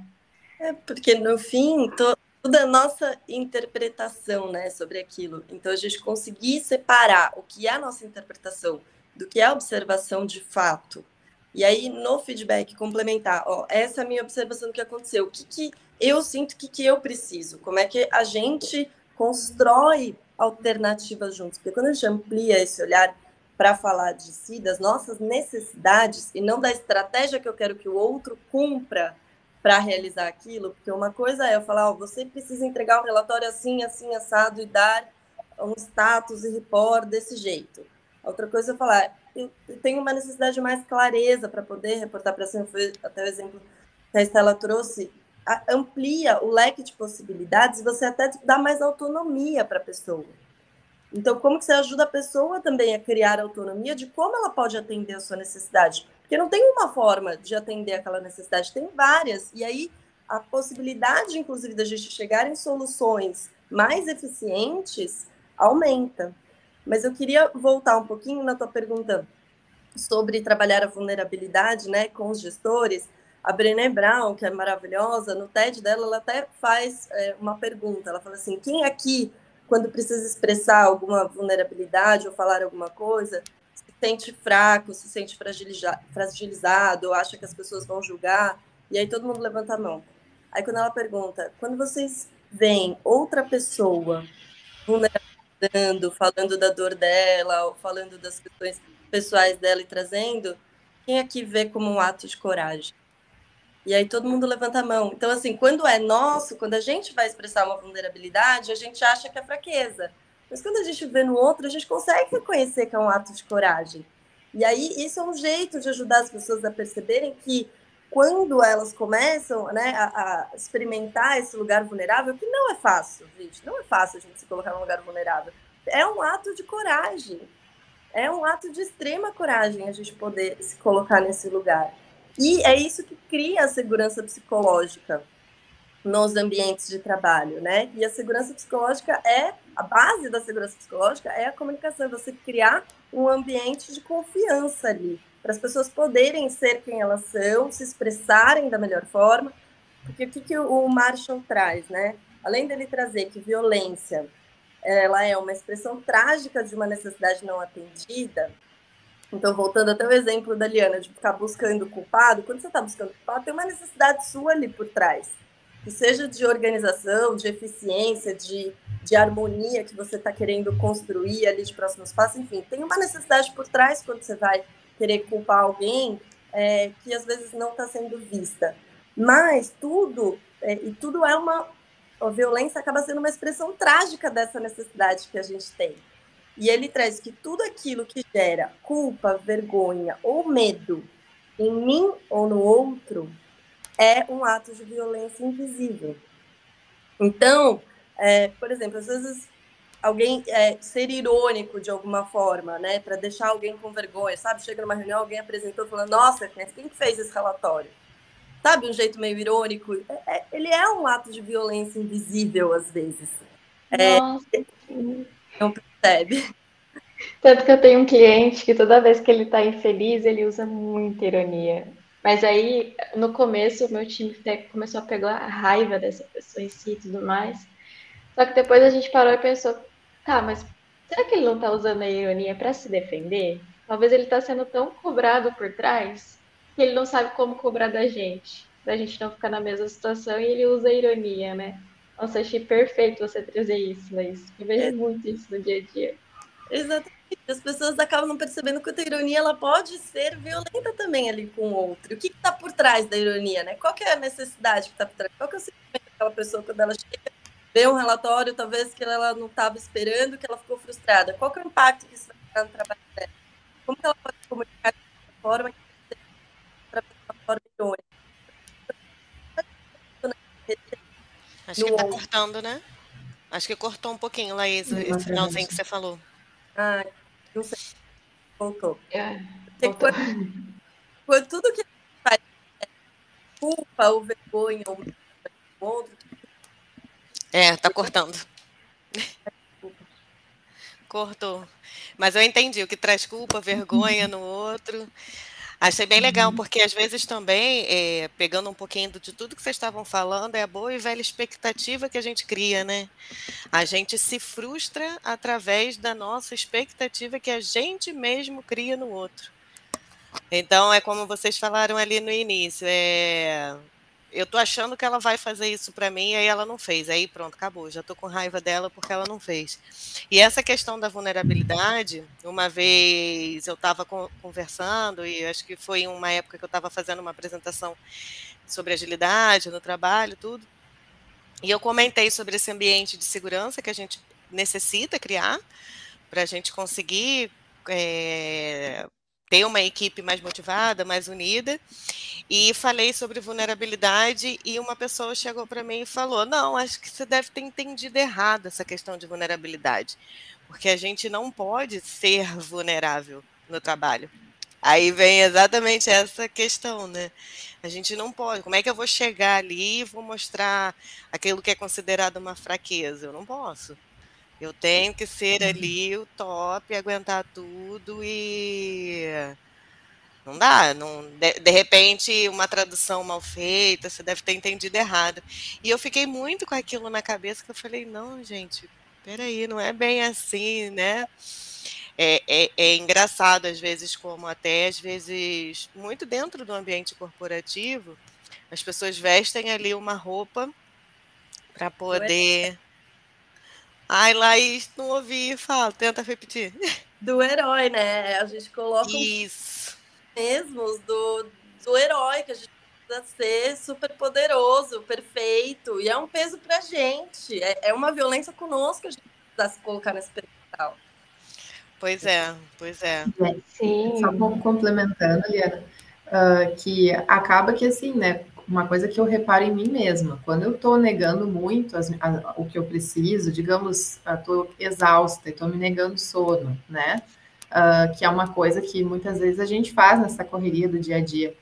É, porque no fim, toda a nossa interpretação, né, sobre aquilo. Então, a gente conseguir separar o que é a nossa interpretação do que é a observação de fato e aí, no feedback, complementar, ó, essa é a minha observação do que aconteceu. O que, que eu sinto, o que, que eu preciso? Como é que a gente constrói alternativas juntos? Porque quando a gente amplia esse olhar para falar de si, das nossas necessidades, e não da estratégia que eu quero que o outro cumpra para realizar aquilo, porque uma coisa é eu falar, você precisa entregar um relatório assim, assim, assado e dar um status e report desse jeito. Outra coisa é falar, eu tenho uma necessidade de mais clareza para poder reportar para cima. Foi até o exemplo que a Estela trouxe. amplia o leque de possibilidades e você até dá mais autonomia para a pessoa. Então, como que você ajuda a pessoa também a criar autonomia de como ela pode atender a sua necessidade? Porque não tem uma forma de atender aquela necessidade, tem várias. E aí, a possibilidade, inclusive, da gente chegar em soluções mais eficientes aumenta. Mas eu queria voltar um pouquinho na tua pergunta sobre trabalhar a vulnerabilidade né, com os gestores. A Brené Brown, que é maravilhosa, no TED dela, ela até faz é, uma pergunta. Ela fala assim: quem aqui, quando precisa expressar alguma vulnerabilidade ou falar alguma coisa, sente fraco, se sente fragilizado, acha que as pessoas vão julgar? E aí todo mundo levanta a mão. Aí quando ela pergunta: quando vocês veem outra pessoa vulnerabilizando, falando da dor dela, ou falando das questões pessoais dela e trazendo, quem aqui vê como um ato de coragem? E aí todo mundo levanta a mão. Então, assim, quando é nosso, quando a gente vai expressar uma vulnerabilidade, a gente acha que é fraqueza. Mas quando a gente vê no outro, a gente consegue reconhecer que é um ato de coragem. E aí, isso é um jeito de ajudar as pessoas a perceberem que quando elas começam né, a, a experimentar esse lugar vulnerável, que não é fácil, gente, não é fácil a gente se colocar num lugar vulnerável. É um ato de coragem. É um ato de extrema coragem a gente poder se colocar nesse lugar. E é isso que cria a segurança psicológica nos ambientes de trabalho, né? E a segurança psicológica é a base da segurança psicológica é a comunicação, você criar um ambiente de confiança ali, para as pessoas poderem ser quem elas são, se expressarem da melhor forma. Porque o que, que o Marshall traz, né? Além dele trazer que violência ela é uma expressão trágica de uma necessidade não atendida, então, voltando até o exemplo da Liana, de ficar buscando culpado, quando você está buscando culpado, tem uma necessidade sua ali por trás, que seja de organização, de eficiência, de, de harmonia que você está querendo construir ali de próximos passos, enfim, tem uma necessidade por trás quando você vai querer culpar alguém é, que às vezes não está sendo vista. Mas tudo, é, e tudo é uma. A violência acaba sendo uma expressão trágica dessa necessidade que a gente tem. E ele traz que tudo aquilo que gera culpa, vergonha ou medo em mim ou no outro é um ato de violência invisível. Então, é, por exemplo, às vezes alguém é, ser irônico de alguma forma, né, para deixar alguém com vergonha, sabe? Chega numa reunião, alguém apresentou falando, nossa, quem fez esse relatório? Sabe, um jeito meio irônico. É, é, ele é um ato de violência invisível às vezes. É, nossa. Não percebe. Tanto que eu tenho um cliente que toda vez que ele está infeliz, ele usa muita ironia. Mas aí, no começo, o meu time começou a pegar a raiva dessa pessoa em si e tudo mais. Só que depois a gente parou e pensou, tá, mas será que ele não está usando a ironia para se defender? Talvez ele está sendo tão cobrado por trás que ele não sabe como cobrar da gente, da gente não ficar na mesma situação e ele usa a ironia, né? Nossa, achei perfeito você trazer isso, Laís. Eu vejo é. muito isso no dia a dia. Exatamente. As pessoas acabam não percebendo que a ironia ela pode ser violenta também ali com o outro. O que está por trás da ironia, né? Qual que é a necessidade que está por trás? Qual que é o sentimento daquela pessoa quando ela chega, vê um relatório, talvez que ela não estava esperando, que ela ficou frustrada? Qual é o impacto que isso vai ter no trabalho dela? Como que ela pode comunicar de uma forma que de uma forma irônica? Acho que está cortando, né? Acho que cortou um pouquinho, Laís, esse finalzinho que você falou. Ah, não sei. Voltou. É, voltou. Quando, quando, tudo que faz é culpa ou vergonha ou outro. É, tá cortando. Cortou. Mas eu entendi o que traz culpa, vergonha no outro. Achei bem legal, uhum. porque às vezes também, é, pegando um pouquinho de tudo que vocês estavam falando, é a boa e velha expectativa que a gente cria, né? A gente se frustra através da nossa expectativa que a gente mesmo cria no outro. Então, é como vocês falaram ali no início, é, eu tô achando que ela vai fazer isso para mim, e aí ela não fez. Aí pronto, acabou. Já tô com raiva dela porque ela não fez. E essa questão da vulnerabilidade, uma vez eu estava conversando, e acho que foi uma época que eu estava fazendo uma apresentação sobre agilidade no trabalho, tudo. E eu comentei sobre esse ambiente de segurança que a gente necessita criar para a gente conseguir é, ter uma equipe mais motivada, mais unida. E falei sobre vulnerabilidade e uma pessoa chegou para mim e falou: "Não, acho que você deve ter entendido errado essa questão de vulnerabilidade, porque a gente não pode ser vulnerável no trabalho. Aí vem exatamente essa questão, né? A gente não pode. Como é que eu vou chegar ali e vou mostrar aquilo que é considerado uma fraqueza? Eu não posso. Eu tenho que ser uhum. ali o top, aguentar tudo e não dá, não, de, de, repente uma tradução mal feita, você deve ter entendido errado. E eu fiquei muito com aquilo na cabeça que eu falei, não, gente, peraí, não é bem assim, né? É, é, é engraçado às vezes como até às vezes muito dentro do ambiente corporativo as pessoas vestem ali uma roupa para poder Ai, Laís, não ouvi, fala, tenta repetir. Do herói, né? A gente coloca Isso. mesmos do, do herói, que a gente precisa ser super poderoso, perfeito, e é um peso pra gente. É, é uma violência conosco que a gente precisa se colocar nesse pedestal. Pois é, pois é. Sim. Só complementando, Liana, uh, que acaba que assim, né? Uma coisa que eu reparo em mim mesma. Quando eu estou negando muito as, a, o que eu preciso, digamos, estou exausta, estou me negando sono, né? Uh, que é uma coisa que muitas vezes a gente faz nessa correria do dia a dia.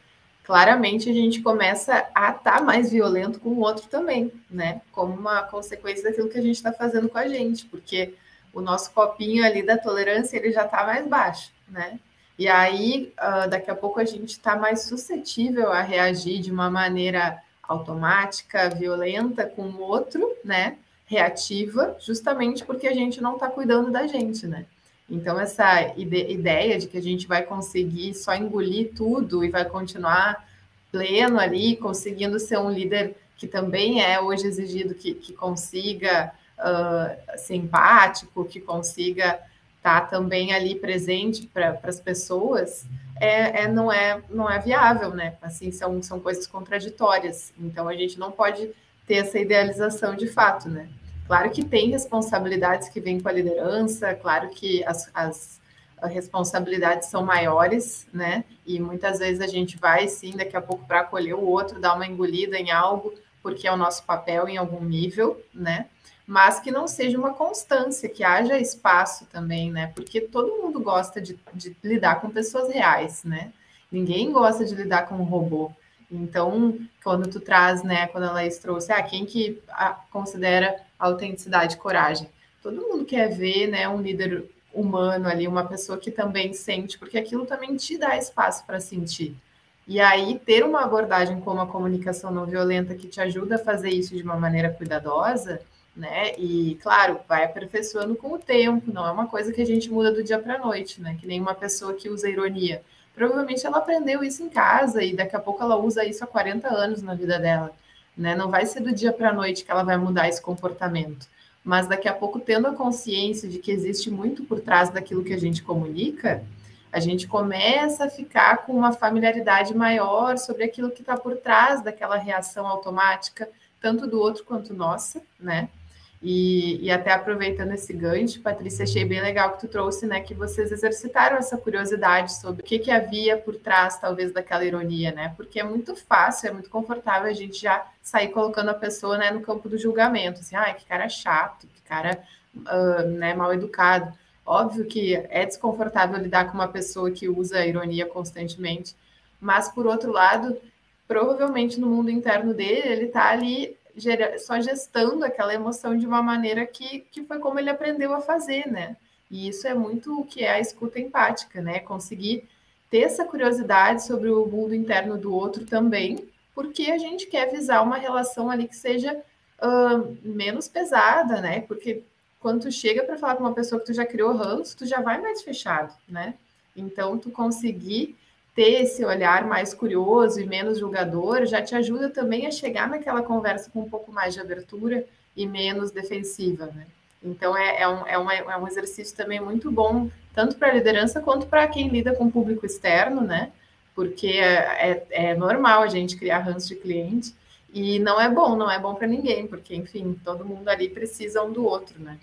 Claramente a gente começa a estar tá mais violento com o outro também, né? Como uma consequência daquilo que a gente está fazendo com a gente, porque o nosso copinho ali da tolerância ele já está mais baixo, né? E aí, uh, daqui a pouco, a gente está mais suscetível a reagir de uma maneira automática, violenta com o outro, né? Reativa, justamente porque a gente não está cuidando da gente, né? Então, essa ide ideia de que a gente vai conseguir só engolir tudo e vai continuar pleno ali, conseguindo ser um líder que também é hoje exigido que, que consiga uh, ser empático, que consiga tá também ali presente para as pessoas, é, é, não, é, não é viável, né? Assim, são, são coisas contraditórias. Então, a gente não pode ter essa idealização de fato, né? Claro que tem responsabilidades que vêm com a liderança, claro que as, as responsabilidades são maiores, né? E muitas vezes a gente vai, sim, daqui a pouco para acolher o outro, dar uma engolida em algo, porque é o nosso papel em algum nível, né? Mas que não seja uma constância, que haja espaço também, né? Porque todo mundo gosta de, de lidar com pessoas reais, né? Ninguém gosta de lidar com um robô. Então, quando tu traz, né, quando a Laís trouxe, ah, quem que considera autenticidade coragem? Todo mundo quer ver, né, um líder humano ali, uma pessoa que também sente, porque aquilo também te dá espaço para sentir. E aí, ter uma abordagem como a comunicação não violenta que te ajuda a fazer isso de uma maneira cuidadosa, né? E claro, vai aperfeiçoando com o tempo, não é uma coisa que a gente muda do dia para a noite, né? Que nem uma pessoa que usa ironia. Provavelmente ela aprendeu isso em casa e daqui a pouco ela usa isso há 40 anos na vida dela, né? Não vai ser do dia para a noite que ela vai mudar esse comportamento, mas daqui a pouco tendo a consciência de que existe muito por trás daquilo que a gente comunica, a gente começa a ficar com uma familiaridade maior sobre aquilo que está por trás daquela reação automática, tanto do outro quanto nossa, né? E, e, até aproveitando esse gancho, Patrícia, achei bem legal que tu trouxe, né, que vocês exercitaram essa curiosidade sobre o que, que havia por trás, talvez, daquela ironia, né? Porque é muito fácil, é muito confortável a gente já sair colocando a pessoa, né, no campo do julgamento, assim, ai, que cara chato, que cara, uh, né, mal educado. Óbvio que é desconfortável lidar com uma pessoa que usa a ironia constantemente, mas por outro lado, provavelmente no mundo interno dele, ele tá ali só gestando aquela emoção de uma maneira que, que foi como ele aprendeu a fazer, né? E isso é muito o que é a escuta empática, né? Conseguir ter essa curiosidade sobre o mundo interno do outro também, porque a gente quer visar uma relação ali que seja uh, menos pesada, né? Porque quando tu chega para falar com uma pessoa que tu já criou ranço, tu já vai mais fechado, né? Então, tu conseguir ter esse olhar mais curioso e menos julgador já te ajuda também a chegar naquela conversa com um pouco mais de abertura e menos defensiva, né? Então é, é, um, é, uma, é um exercício também muito bom, tanto para a liderança quanto para quem lida com o público externo, né? Porque é, é, é normal a gente criar ranço de cliente e não é bom, não é bom para ninguém, porque, enfim, todo mundo ali precisa um do outro, né?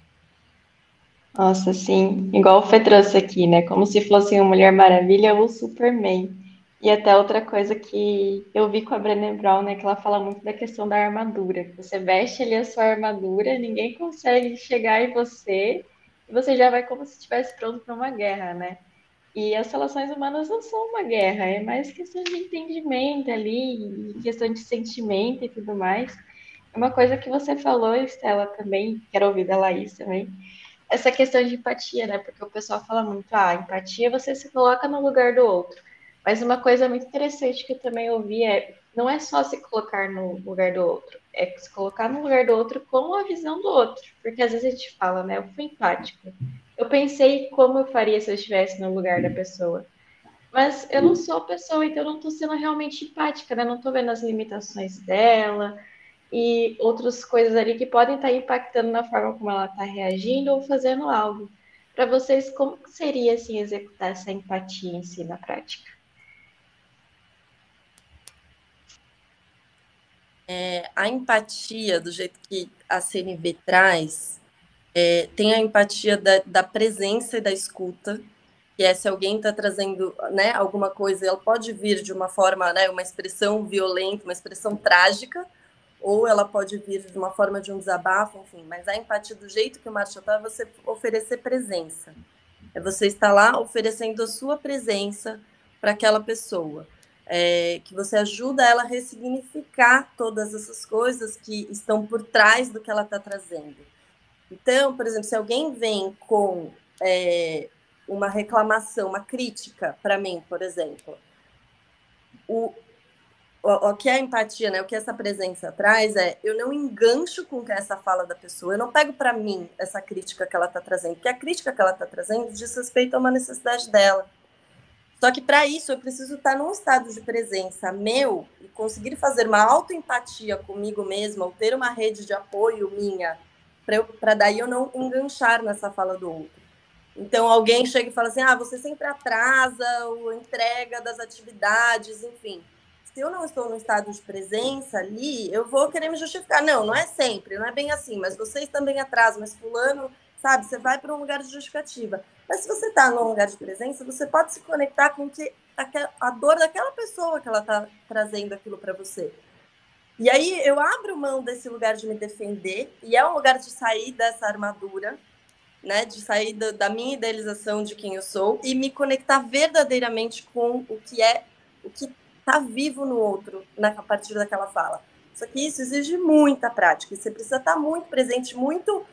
Nossa, sim, igual o Fê trouxe aqui, né? Como se fosse uma Mulher Maravilha ou Superman. E até outra coisa que eu vi com a Brené Brown, né? Que ela fala muito da questão da armadura. Você veste ali a sua armadura, ninguém consegue chegar em você, e você já vai como se estivesse pronto para uma guerra, né? E as relações humanas não são uma guerra, é mais questão de entendimento ali, questão de sentimento e tudo mais. Uma coisa que você falou, Estela, também, quero ouvir da Laís também, essa questão de empatia, né? Porque o pessoal fala muito, ah, empatia você se coloca no lugar do outro. Mas uma coisa muito interessante que eu também ouvi é, não é só se colocar no lugar do outro, é se colocar no lugar do outro com a visão do outro. Porque às vezes a gente fala, né? Eu fui empático. Eu pensei como eu faria se eu estivesse no lugar da pessoa. Mas eu não sou a pessoa, então eu não estou sendo realmente empática, né? Não estou vendo as limitações dela e outras coisas ali que podem estar impactando na forma como ela está reagindo ou fazendo algo. Para vocês, como seria assim executar essa empatia em si na prática? É, a empatia, do jeito que a CNV traz, é, tem a empatia da, da, presença e da escuta, que é se alguém está trazendo né, alguma coisa, ela pode vir de uma forma, né, uma expressão violenta, uma expressão trágica, ou ela pode vir de uma forma de um desabafo, enfim, mas a empatia do jeito que o Marshall está é você oferecer presença. É você estar lá oferecendo a sua presença para aquela pessoa é, que você ajuda ela a ressignificar todas essas coisas que estão por trás do que ela está trazendo. Então, por exemplo, se alguém vem com é, uma reclamação, uma crítica para mim, por exemplo, o, o, o, que é empatia, né? O que essa presença traz é eu não engancho com essa fala da pessoa, eu não pego para mim essa crítica que ela está trazendo, porque a crítica que ela está trazendo diz respeito a uma necessidade dela. Só que para isso eu preciso estar num estado de presença meu e conseguir fazer uma autoempatia comigo mesma, ou ter uma rede de apoio minha, para daí eu não enganchar nessa fala do outro. Então alguém chega e fala assim: ah, você sempre atrasa a entrega das atividades, enfim. Se eu não estou no estado de presença ali, eu vou querer me justificar. Não, não é sempre, não é bem assim, mas vocês também atrasam, mas fulano, sabe, você vai para um lugar de justificativa. Mas se você está num lugar de presença, você pode se conectar com que a dor daquela pessoa que ela está trazendo aquilo para você. E aí eu abro mão desse lugar de me defender, e é um lugar de sair dessa armadura, né, de sair do, da minha idealização de quem eu sou e me conectar verdadeiramente com o que é, o que está vivo no outro, na, a partir daquela fala. Só que isso exige muita prática, você precisa estar tá muito presente, muito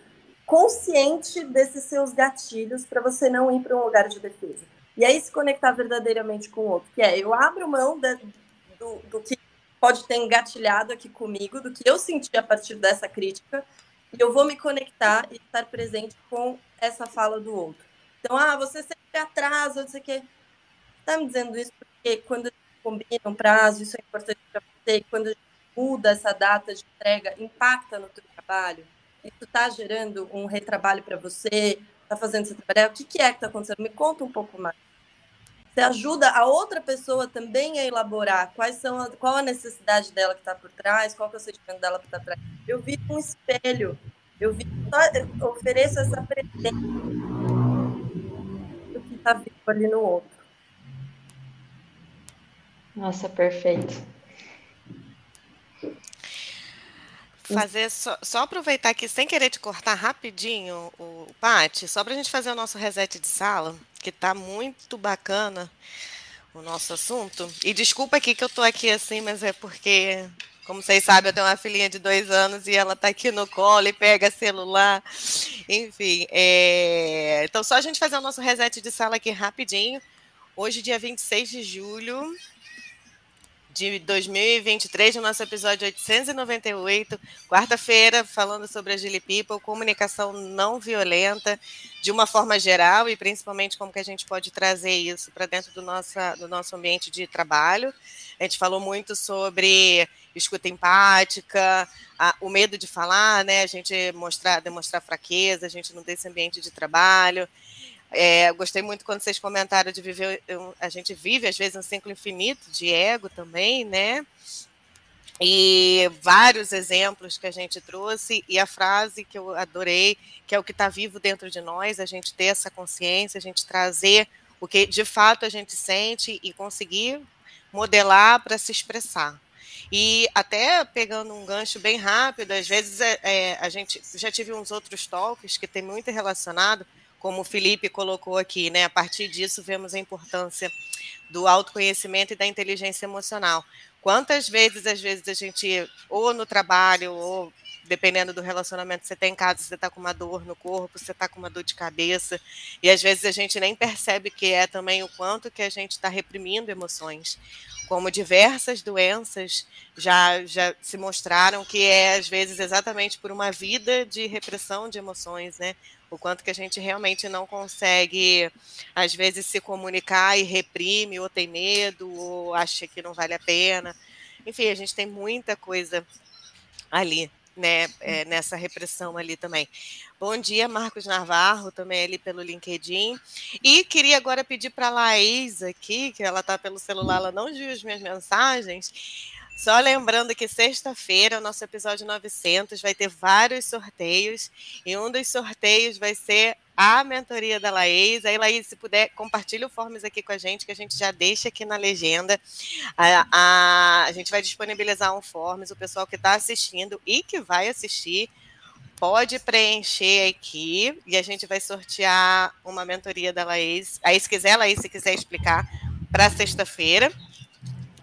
consciente desses seus gatilhos para você não ir para um lugar de defesa. E aí se conectar verdadeiramente com o outro, que é eu abro mão de, do, do que pode ter engatilhado aqui comigo, do que eu senti a partir dessa crítica, e eu vou me conectar e estar presente com essa fala do outro. Então, ah, você sempre atrasa, não sei o quê. Está me dizendo isso porque quando combina um prazo, isso é importante para você, quando a gente muda essa data de entrega, impacta no teu trabalho? isso está gerando um retrabalho para você, está fazendo você trabalhar, o que, é que está acontecendo? Me conta um pouco mais. Você ajuda a outra pessoa também a elaborar quais são a, qual a necessidade dela que está por trás, qual que é o sentimento dela que está atrás. Eu vi um espelho, eu vi só, eu ofereço essa presença do que está vivo ali no outro. Nossa, perfeito. fazer só, só, aproveitar aqui sem querer te cortar rapidinho o Pati, só para a gente fazer o nosso reset de sala, que está muito bacana o nosso assunto. E desculpa aqui que eu estou aqui assim, mas é porque, como vocês sabem, eu tenho uma filhinha de dois anos e ela está aqui no colo e pega celular. Enfim, é... então só a gente fazer o nosso reset de sala aqui rapidinho. Hoje, dia 26 de julho, de 2023, no nosso episódio 898, quarta-feira, falando sobre a Gili People, comunicação não violenta, de uma forma geral, e principalmente como que a gente pode trazer isso para dentro do, nossa, do nosso ambiente de trabalho. A gente falou muito sobre escuta empática, a, o medo de falar, né? A gente mostrar, demonstrar fraqueza, a gente não ter esse ambiente de trabalho. É, gostei muito quando vocês comentaram de viver. A gente vive, às vezes, um ciclo infinito de ego também, né? E vários exemplos que a gente trouxe, e a frase que eu adorei, que é o que está vivo dentro de nós, a gente ter essa consciência, a gente trazer o que de fato a gente sente e conseguir modelar para se expressar. E até pegando um gancho bem rápido, às vezes é, é, a gente já tive uns outros talks que tem muito relacionado como o Felipe colocou aqui, né? A partir disso, vemos a importância do autoconhecimento e da inteligência emocional. Quantas vezes, às vezes, a gente, ou no trabalho, ou dependendo do relacionamento, você tem em casa, você está com uma dor no corpo, você está com uma dor de cabeça, e às vezes a gente nem percebe que é também o quanto que a gente está reprimindo emoções. Como diversas doenças já, já se mostraram que é, às vezes, exatamente por uma vida de repressão de emoções, né? O quanto que a gente realmente não consegue, às vezes, se comunicar e reprime, ou tem medo, ou acha que não vale a pena. Enfim, a gente tem muita coisa ali né, é, nessa repressão ali também. Bom dia, Marcos Navarro, também ali pelo LinkedIn. E queria agora pedir para a Laís aqui, que ela está pelo celular, ela não viu as minhas mensagens. Só lembrando que sexta-feira, o nosso episódio 900 vai ter vários sorteios, e um dos sorteios vai ser a mentoria da Laís. Aí, Laís, se puder, compartilha o Forms aqui com a gente, que a gente já deixa aqui na legenda. A, a, a gente vai disponibilizar um Forms, o pessoal que está assistindo e que vai assistir pode preencher aqui e a gente vai sortear uma mentoria da Laís. Aí, se quiser, Laís, se quiser explicar, para sexta-feira.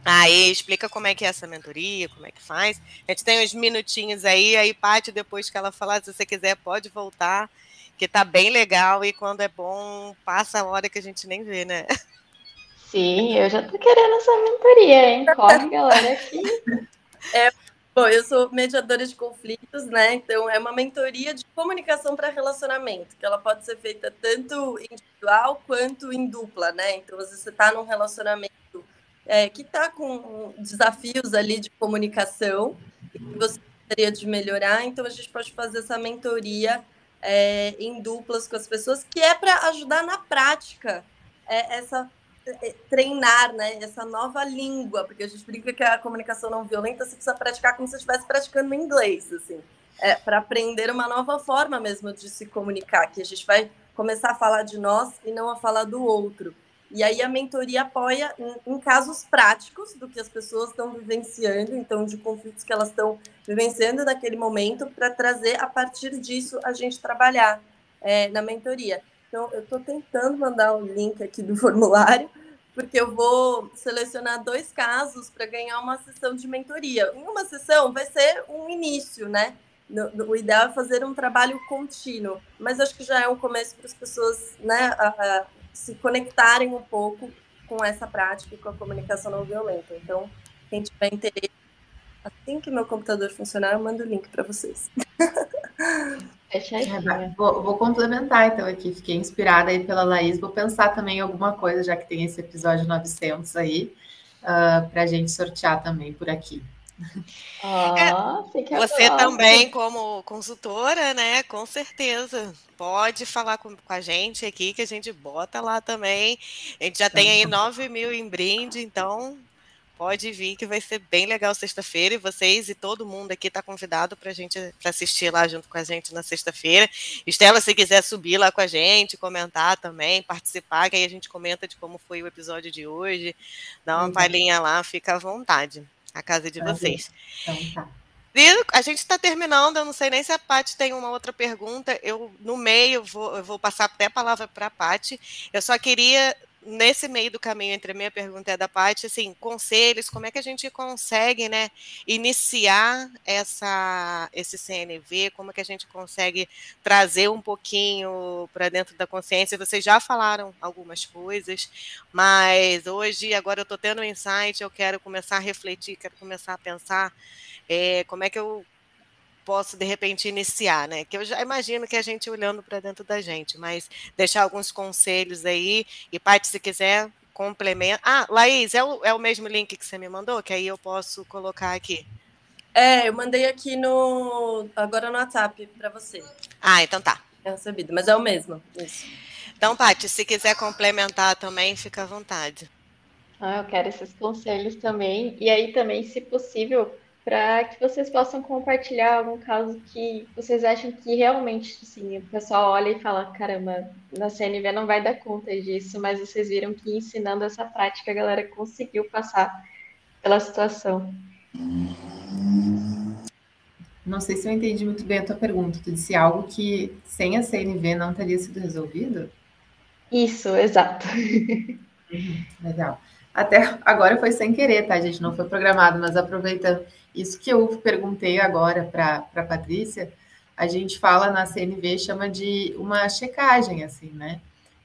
Aí explica como é que é essa mentoria, como é que faz. A gente tem uns minutinhos aí, aí, Paty, depois que ela falar, se você quiser, pode voltar que tá bem legal e quando é bom, passa a hora que a gente nem vê, né? Sim, eu já tô querendo essa mentoria, hein? Corre, galera, aqui. É, bom, eu sou mediadora de conflitos, né? Então, é uma mentoria de comunicação para relacionamento, que ela pode ser feita tanto individual quanto em dupla, né? Então, às vezes você está num relacionamento é, que está com desafios ali de comunicação e que você gostaria de melhorar, então a gente pode fazer essa mentoria é, em duplas com as pessoas, que é para ajudar na prática é, essa é, treinar, né, essa nova língua, porque a gente brinca que a comunicação não violenta você precisa praticar como se estivesse praticando inglês, assim, é, para aprender uma nova forma mesmo de se comunicar, que a gente vai começar a falar de nós e não a falar do outro. E aí a mentoria apoia em, casos práticos do que as pessoas estão vivenciando, então de conflitos que elas estão vivenciando naquele momento, para trazer a partir disso a gente trabalhar é, na mentoria. Então eu estou tentando mandar o link aqui do formulário, porque eu vou selecionar dois casos para ganhar uma sessão de mentoria. Em uma sessão vai ser um início, né? o ideal é fazer um trabalho contínuo, mas acho que já é um começo para as pessoas né, a, a se conectarem um pouco com essa prática e com a comunicação não violenta. Então, quem tiver interesse, assim que meu computador funcionar, eu mando o link para vocês. É, vou, vou, complementar então aqui, fiquei inspirada aí pela Laís, vou pensar também em alguma coisa, já que tem esse episódio 900 aí, uh, ah, para a gente sortear também por aqui. Ah, é, você também, como consultora, né? Com certeza. Pode falar com, com, a gente aqui, que a gente bota lá também. A gente já tem aí 9 mil em brinde, então pode vir que vai ser bem legal sexta-feira. E vocês e todo mundo aqui está convidado para a gente pra assistir lá junto com a gente na sexta-feira. Estela, se quiser subir lá com a gente, comentar também, participar, que aí a gente comenta de como foi o episódio de hoje, dá uma uhum. palhinha lá, fica à vontade a casa de vocês. Então, tá. E a gente está terminando, eu não sei nem se a Paty tem uma outra pergunta. Eu, no meio, vou, eu vou passar até a palavra para a Paty. Eu só queria nesse meio do caminho entre a minha pergunta e a da parte, assim, conselhos, como é que a gente consegue, né, iniciar essa, esse CNV, como é que a gente consegue trazer um pouquinho para dentro da consciência? Vocês já falaram algumas coisas, mas hoje, agora eu estou tendo um insight, eu quero começar a refletir, quero começar a pensar é, como é que eu posso de repente iniciar, né? Que eu já imagino que a gente olhando para dentro da gente, mas deixar alguns conselhos aí. E Paty, se quiser, complementa. Ah, Laís, é o, é o mesmo link que você me mandou, que aí eu posso colocar aqui. É, eu mandei aqui no agora no WhatsApp para você. Ah, então tá. É recebido, mas é o mesmo. Isso. Então, Paty, se quiser complementar também, fica à vontade. Ah, eu quero esses conselhos também. E aí também, se possível, para que vocês possam compartilhar algum caso que vocês acham que realmente, assim, o pessoal olha e fala, caramba, na CNV não vai dar conta disso, mas vocês viram que ensinando essa prática a galera conseguiu passar pela situação. não sei se eu entendi muito bem a tua pergunta. Tu disse algo que sem a CNV não teria sido resolvido? Isso, exato. Uhum, legal. Até agora foi sem querer, tá, gente? Não foi programado, mas aproveitando isso que eu perguntei agora para a Patrícia, a gente fala na CNV, chama de uma checagem, assim, né?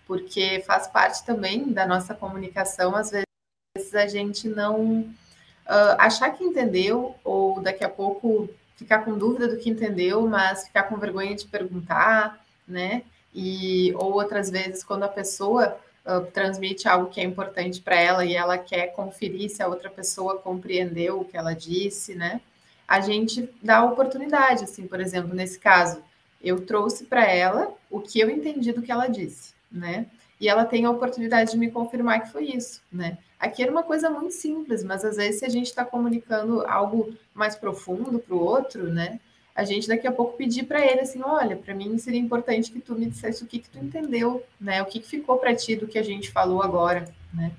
Porque faz parte também da nossa comunicação, às vezes a gente não uh, achar que entendeu, ou daqui a pouco ficar com dúvida do que entendeu, mas ficar com vergonha de perguntar, né? E, ou outras vezes, quando a pessoa transmite algo que é importante para ela e ela quer conferir se a outra pessoa compreendeu o que ela disse, né? A gente dá oportunidade, assim, por exemplo, nesse caso, eu trouxe para ela o que eu entendi do que ela disse, né? E ela tem a oportunidade de me confirmar que foi isso, né? Aqui era uma coisa muito simples, mas às vezes se a gente está comunicando algo mais profundo para o outro, né? A gente daqui a pouco pedir para ele assim, olha, para mim seria importante que tu me dissesse o que que tu entendeu, né? O que, que ficou para ti do que a gente falou agora, né?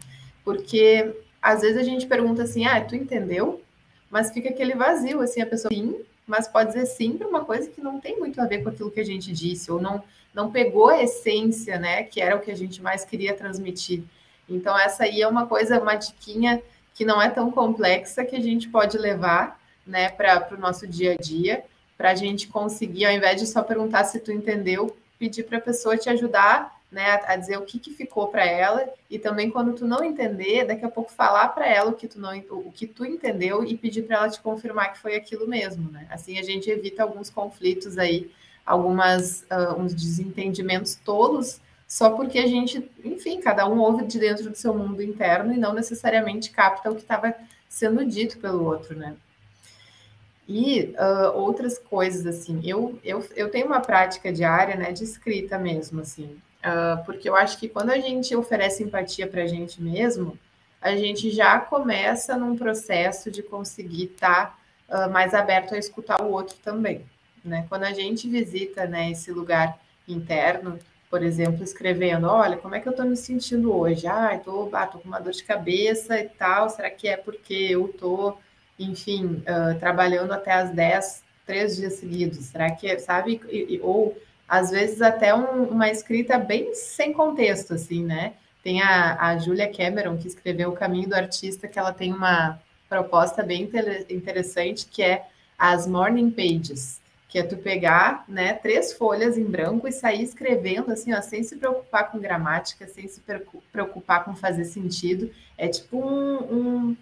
Porque às vezes a gente pergunta assim, ah, tu entendeu? Mas fica aquele vazio, assim, a pessoa sim, mas pode dizer sim para uma coisa que não tem muito a ver com aquilo que a gente disse, ou não, não pegou a essência, né? Que era o que a gente mais queria transmitir. Então, essa aí é uma coisa, uma diquinha que não é tão complexa que a gente pode levar né, para o nosso dia a dia, para a gente conseguir, ao invés de só perguntar se tu entendeu, pedir para a pessoa te ajudar né, a, dizer o que, que ficou para ela, e também quando tu não entender, daqui a pouco falar para ela o que tu não o que tu entendeu e pedir para ela te confirmar que foi aquilo mesmo, né? Assim a gente evita alguns conflitos aí, algumas uh, uns desentendimentos tolos só porque a gente, enfim, cada um ouve de dentro do seu mundo interno e não necessariamente capta o que estava sendo dito pelo outro, né? E uh, outras coisas, assim, eu, eu, eu tenho uma prática diária, né, de escrita mesmo, assim, uh, porque eu acho que quando a gente oferece empatia para a gente mesmo, a gente já começa num processo de conseguir estar tá, uh, mais aberto a escutar o outro também, né? Quando a gente visita, né, esse lugar interno, por exemplo, escrevendo, olha, como é que eu estou me sentindo hoje? Ah, estou ah, tô com uma dor de cabeça e tal, será que é porque eu estou, enfim, uh, trabalhando até as 10, três dias seguidos? Será que, sabe, e, ou às vezes até um, uma escrita bem sem contexto, assim, né? Tem a, a Julia Cameron, que escreveu O Caminho do Artista, que ela tem uma proposta bem interessante, que é as morning pages que é tu pegar, né, três folhas em branco e sair escrevendo assim, ó, sem se preocupar com gramática, sem se preocupar com fazer sentido. É tipo um, um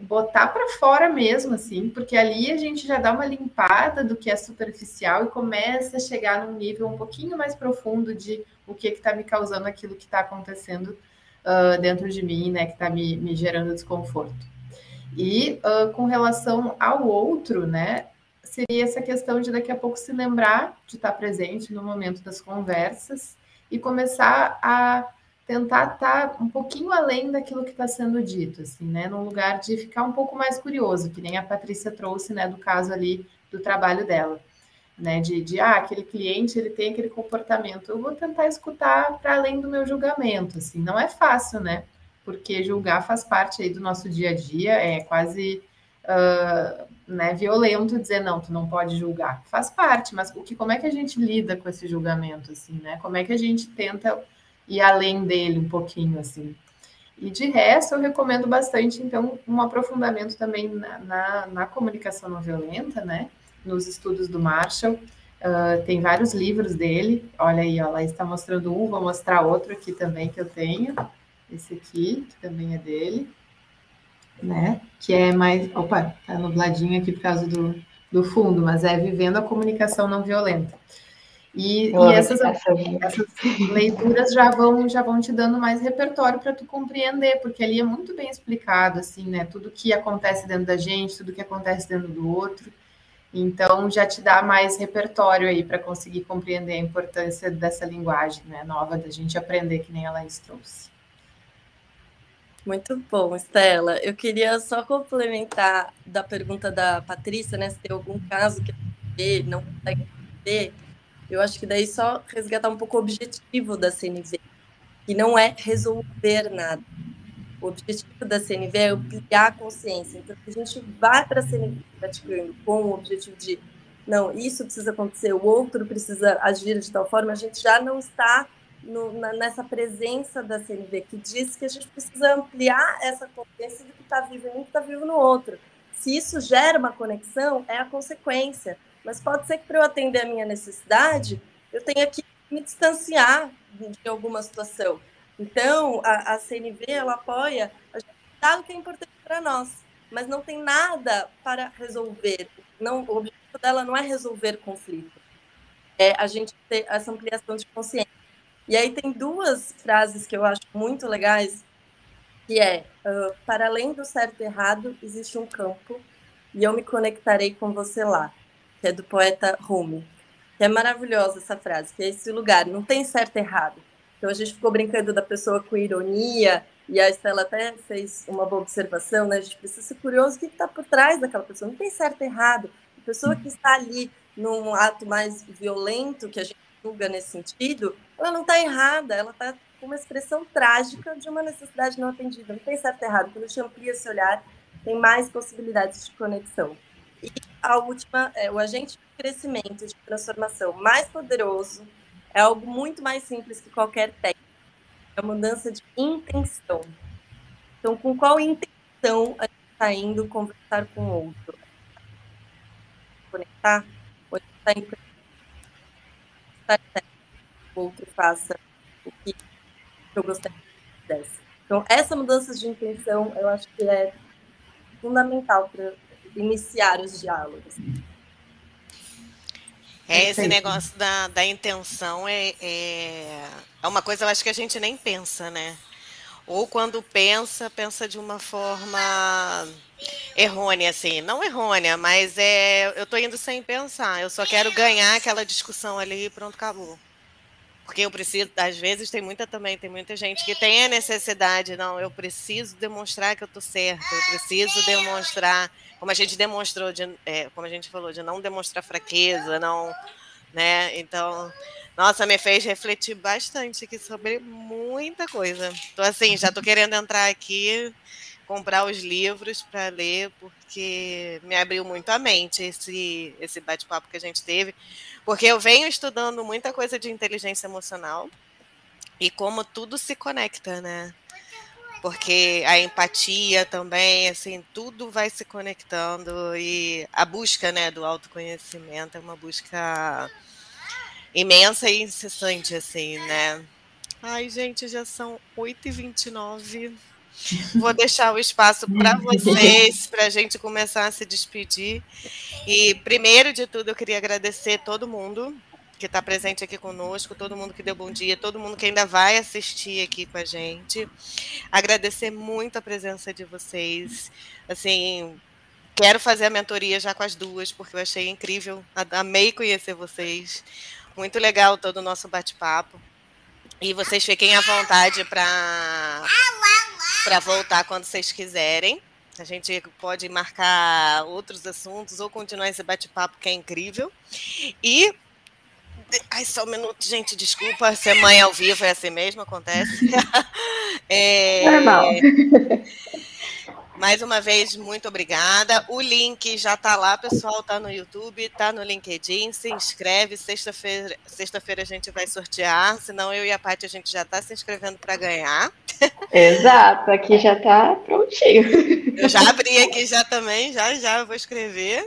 botar para fora mesmo, assim, porque ali a gente já dá uma limpada do que é superficial e começa a chegar num nível um pouquinho mais profundo de o que está me causando aquilo que está acontecendo uh, dentro de mim, né, que está me, me gerando desconforto. E uh, com relação ao outro, né, seria essa questão de daqui a pouco se lembrar de estar presente no momento das conversas e começar a tentar estar um pouquinho além daquilo que está sendo dito, assim, né? Num lugar de ficar um pouco mais curioso, que nem a Patrícia trouxe, né, do caso ali do trabalho dela, né? De, de ah, aquele cliente ele tem aquele comportamento. Eu vou tentar escutar para além do meu julgamento, assim. Não é fácil, né? Porque julgar faz parte aí do nosso dia a dia, é quase uh, né, violento dizer não, tu não pode julgar. Faz parte, mas o que, como é que a gente lida com esse julgamento, assim, né? Como é que a gente tenta ir além dele um pouquinho, assim? E de resto, eu recomendo bastante, então, um aprofundamento também na, na, na comunicação não violenta, né? Nos estudos do Marshall. Uh, tem vários livros dele. Olha aí, ela está mostrando um, vou mostrar outro aqui também que eu tenho. Esse aqui, que também é dele né? Que é mais. Opa, tá nubladinho aqui por causa do, do fundo, mas é vivendo a comunicação não violenta. E, e essas, essas, leituras já vão já vão te dando mais repertório para tu compreender, porque ali é muito bem explicado, assim, né? Tudo que acontece dentro da gente, tudo que acontece dentro do outro. Então já te dá mais repertório aí para conseguir compreender a importância dessa linguagem né, nova da gente aprender, que nem ela trouxe. Muito bom, Estela. Eu queria só complementar da pergunta da Patrícia, né? Se tem algum caso que não consegue entender. Eu acho que daí só resgatar um pouco o objetivo da CNV, que não é resolver nada. O objetivo da CNV é ampliar a consciência. Então, a gente vai para a CNV praticando com o objetivo de não, isso precisa acontecer, o outro precisa agir de tal forma, a gente já não está no, na, nessa presença da CNV, que diz que a gente precisa ampliar essa consciência do que está vivo em um que está vivo no outro. Se isso gera uma conexão, é a consequência. Mas pode ser que para eu atender a minha necessidade, eu tenha que me distanciar de alguma situação. Então, a, a CNV, ela apoia a o que é importante para nós, mas não tem nada para resolver. Não, o objetivo dela não é resolver conflito, é a gente ter essa ampliação de consciência. E aí tem duas frases que eu acho muito legais, que é, uh, para além do certo e errado, existe um campo, e eu me conectarei com você lá, que é do poeta Rumi. Que é maravilhosa essa frase, que é esse lugar, não tem certo e errado. Então a gente ficou brincando da pessoa com ironia, e a Estela até fez uma boa observação, né? A gente precisa ser curioso o que está por trás daquela pessoa. Não tem certo e errado. A pessoa que está ali num ato mais violento, que a gente julga nesse sentido, ela não está errada, ela está com uma expressão trágica de uma necessidade não atendida. Não tem certo e errado. Quando a gente amplia esse olhar, tem mais possibilidades de conexão. E a última é o agente de crescimento, de transformação mais poderoso, é algo muito mais simples que qualquer técnica é a mudança de intenção. Então, com qual intenção a gente está indo conversar com o outro? Conectar? Ou está que o outro faça o que eu gostaria que fizesse? Então, essa mudança de intenção, eu acho que é fundamental para iniciar os diálogos. É, esse negócio da, da intenção é, é, é uma coisa, eu acho que a gente nem pensa, né? Ou quando pensa, pensa de uma forma errônea, assim. Não errônea, mas é, eu tô indo sem pensar. Eu só quero ganhar aquela discussão ali e pronto, acabou. Porque eu preciso, às vezes tem muita também, tem muita gente que tem a necessidade, não, eu preciso demonstrar que eu tô certo, eu preciso demonstrar, como a gente demonstrou, de, é, como a gente falou, de não demonstrar fraqueza, não, né? Então, nossa, me fez refletir bastante aqui sobre muita coisa. Tô assim, já tô querendo entrar aqui, comprar os livros para ler, porque me abriu muito a mente esse, esse bate-papo que a gente teve. Porque eu venho estudando muita coisa de inteligência emocional e como tudo se conecta, né? Porque a empatia também, assim, tudo vai se conectando e a busca, né, do autoconhecimento é uma busca imensa e incessante, assim, né? Ai, gente, já são 8h29. Vou deixar o espaço para vocês, para a gente começar a se despedir. E, primeiro de tudo, eu queria agradecer todo mundo que está presente aqui conosco, todo mundo que deu bom dia, todo mundo que ainda vai assistir aqui com a gente. Agradecer muito a presença de vocês. Assim, quero fazer a mentoria já com as duas, porque eu achei incrível. Amei conhecer vocês. Muito legal todo o nosso bate-papo. E vocês fiquem à vontade para voltar quando vocês quiserem. A gente pode marcar outros assuntos ou continuar esse bate-papo que é incrível. E Ai, só um minuto, gente, desculpa, ser mãe ao vivo é assim mesmo, acontece. é... Normal. Mais uma vez, muito obrigada. O link já está lá, pessoal, está no YouTube, está no LinkedIn. Se inscreve. Sexta-feira sexta a gente vai sortear. Senão eu e a Paty a gente já está se inscrevendo para ganhar. Exato, aqui já está prontinho. Eu já abri aqui já também, já já vou escrever.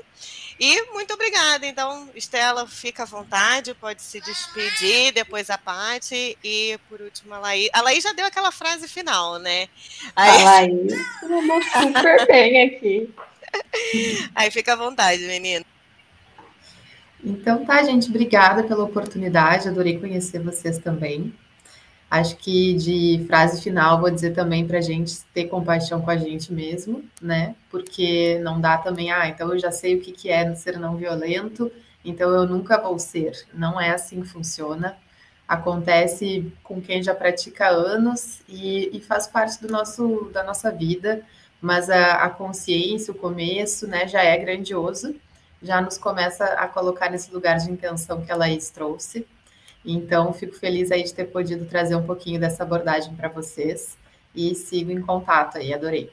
E muito obrigada. Então, Estela, fica à vontade, pode se despedir, depois a Paty e por último a Laís. A Laís já deu aquela frase final, né? Aí... A Laís mandou super bem aqui. Aí fica à vontade, menina. Então tá, gente, obrigada pela oportunidade, adorei conhecer vocês também. Acho que de frase final vou dizer também para a gente ter compaixão com a gente mesmo, né? Porque não dá também, ah, então eu já sei o que, que é ser não violento, então eu nunca vou ser. Não é assim que funciona. Acontece com quem já pratica há anos e, e faz parte do nosso, da nossa vida, mas a, a consciência, o começo, né, já é grandioso, já nos começa a colocar nesse lugar de intenção que a Laís trouxe. Então, fico feliz aí de ter podido trazer um pouquinho dessa abordagem para vocês e sigo em contato aí, adorei.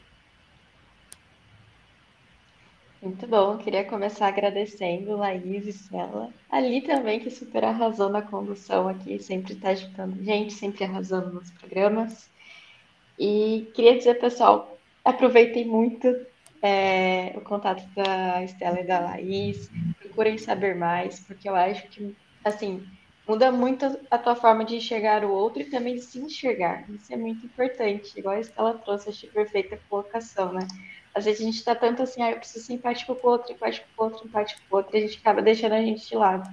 Muito bom, queria começar agradecendo Laís e Stella. Ali também, que super arrasou na condução aqui, sempre está ajudando gente, sempre arrasando nos programas. E queria dizer, pessoal, aproveitei muito é, o contato da Estela e da Laís, procurem saber mais, porque eu acho que, assim, muda muito a tua forma de enxergar o outro e também de se enxergar. Isso é muito importante, igual a Estela trouxe, achei perfeita colocação, né? Às vezes a gente tá tanto assim, ah, eu preciso ser empático com o outro, empático com o outro, empático com o outro, e a gente acaba deixando a gente de lado.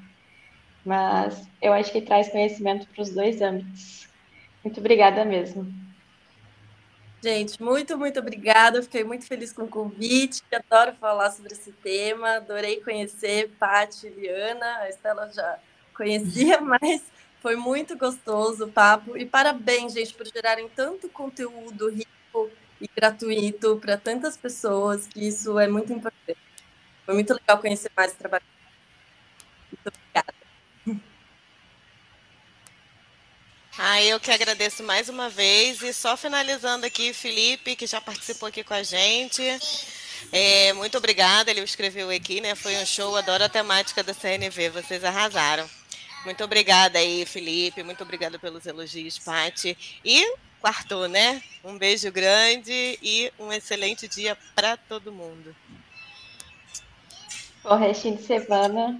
Mas eu acho que traz conhecimento para os dois âmbitos. Muito obrigada mesmo. Gente, muito, muito obrigada. Eu fiquei muito feliz com o convite. Adoro falar sobre esse tema. Adorei conhecer Paty Liana. A Estela já conhecia, mas foi muito gostoso o papo. E parabéns, gente, por gerarem tanto conteúdo rico e gratuito para tantas pessoas, que isso é muito importante. Foi muito legal conhecer mais o trabalho. Muito obrigada. Ah, eu que agradeço mais uma vez. E só finalizando aqui, Felipe, que já participou aqui com a gente. É, muito obrigada, ele escreveu aqui, né? Foi um show, adoro a temática da CNV, vocês arrasaram. Muito obrigada aí, Felipe. Muito obrigada pelos elogios, Pati. E quartou, né? Um beijo grande e um excelente dia para todo mundo. Bom restinho de semana.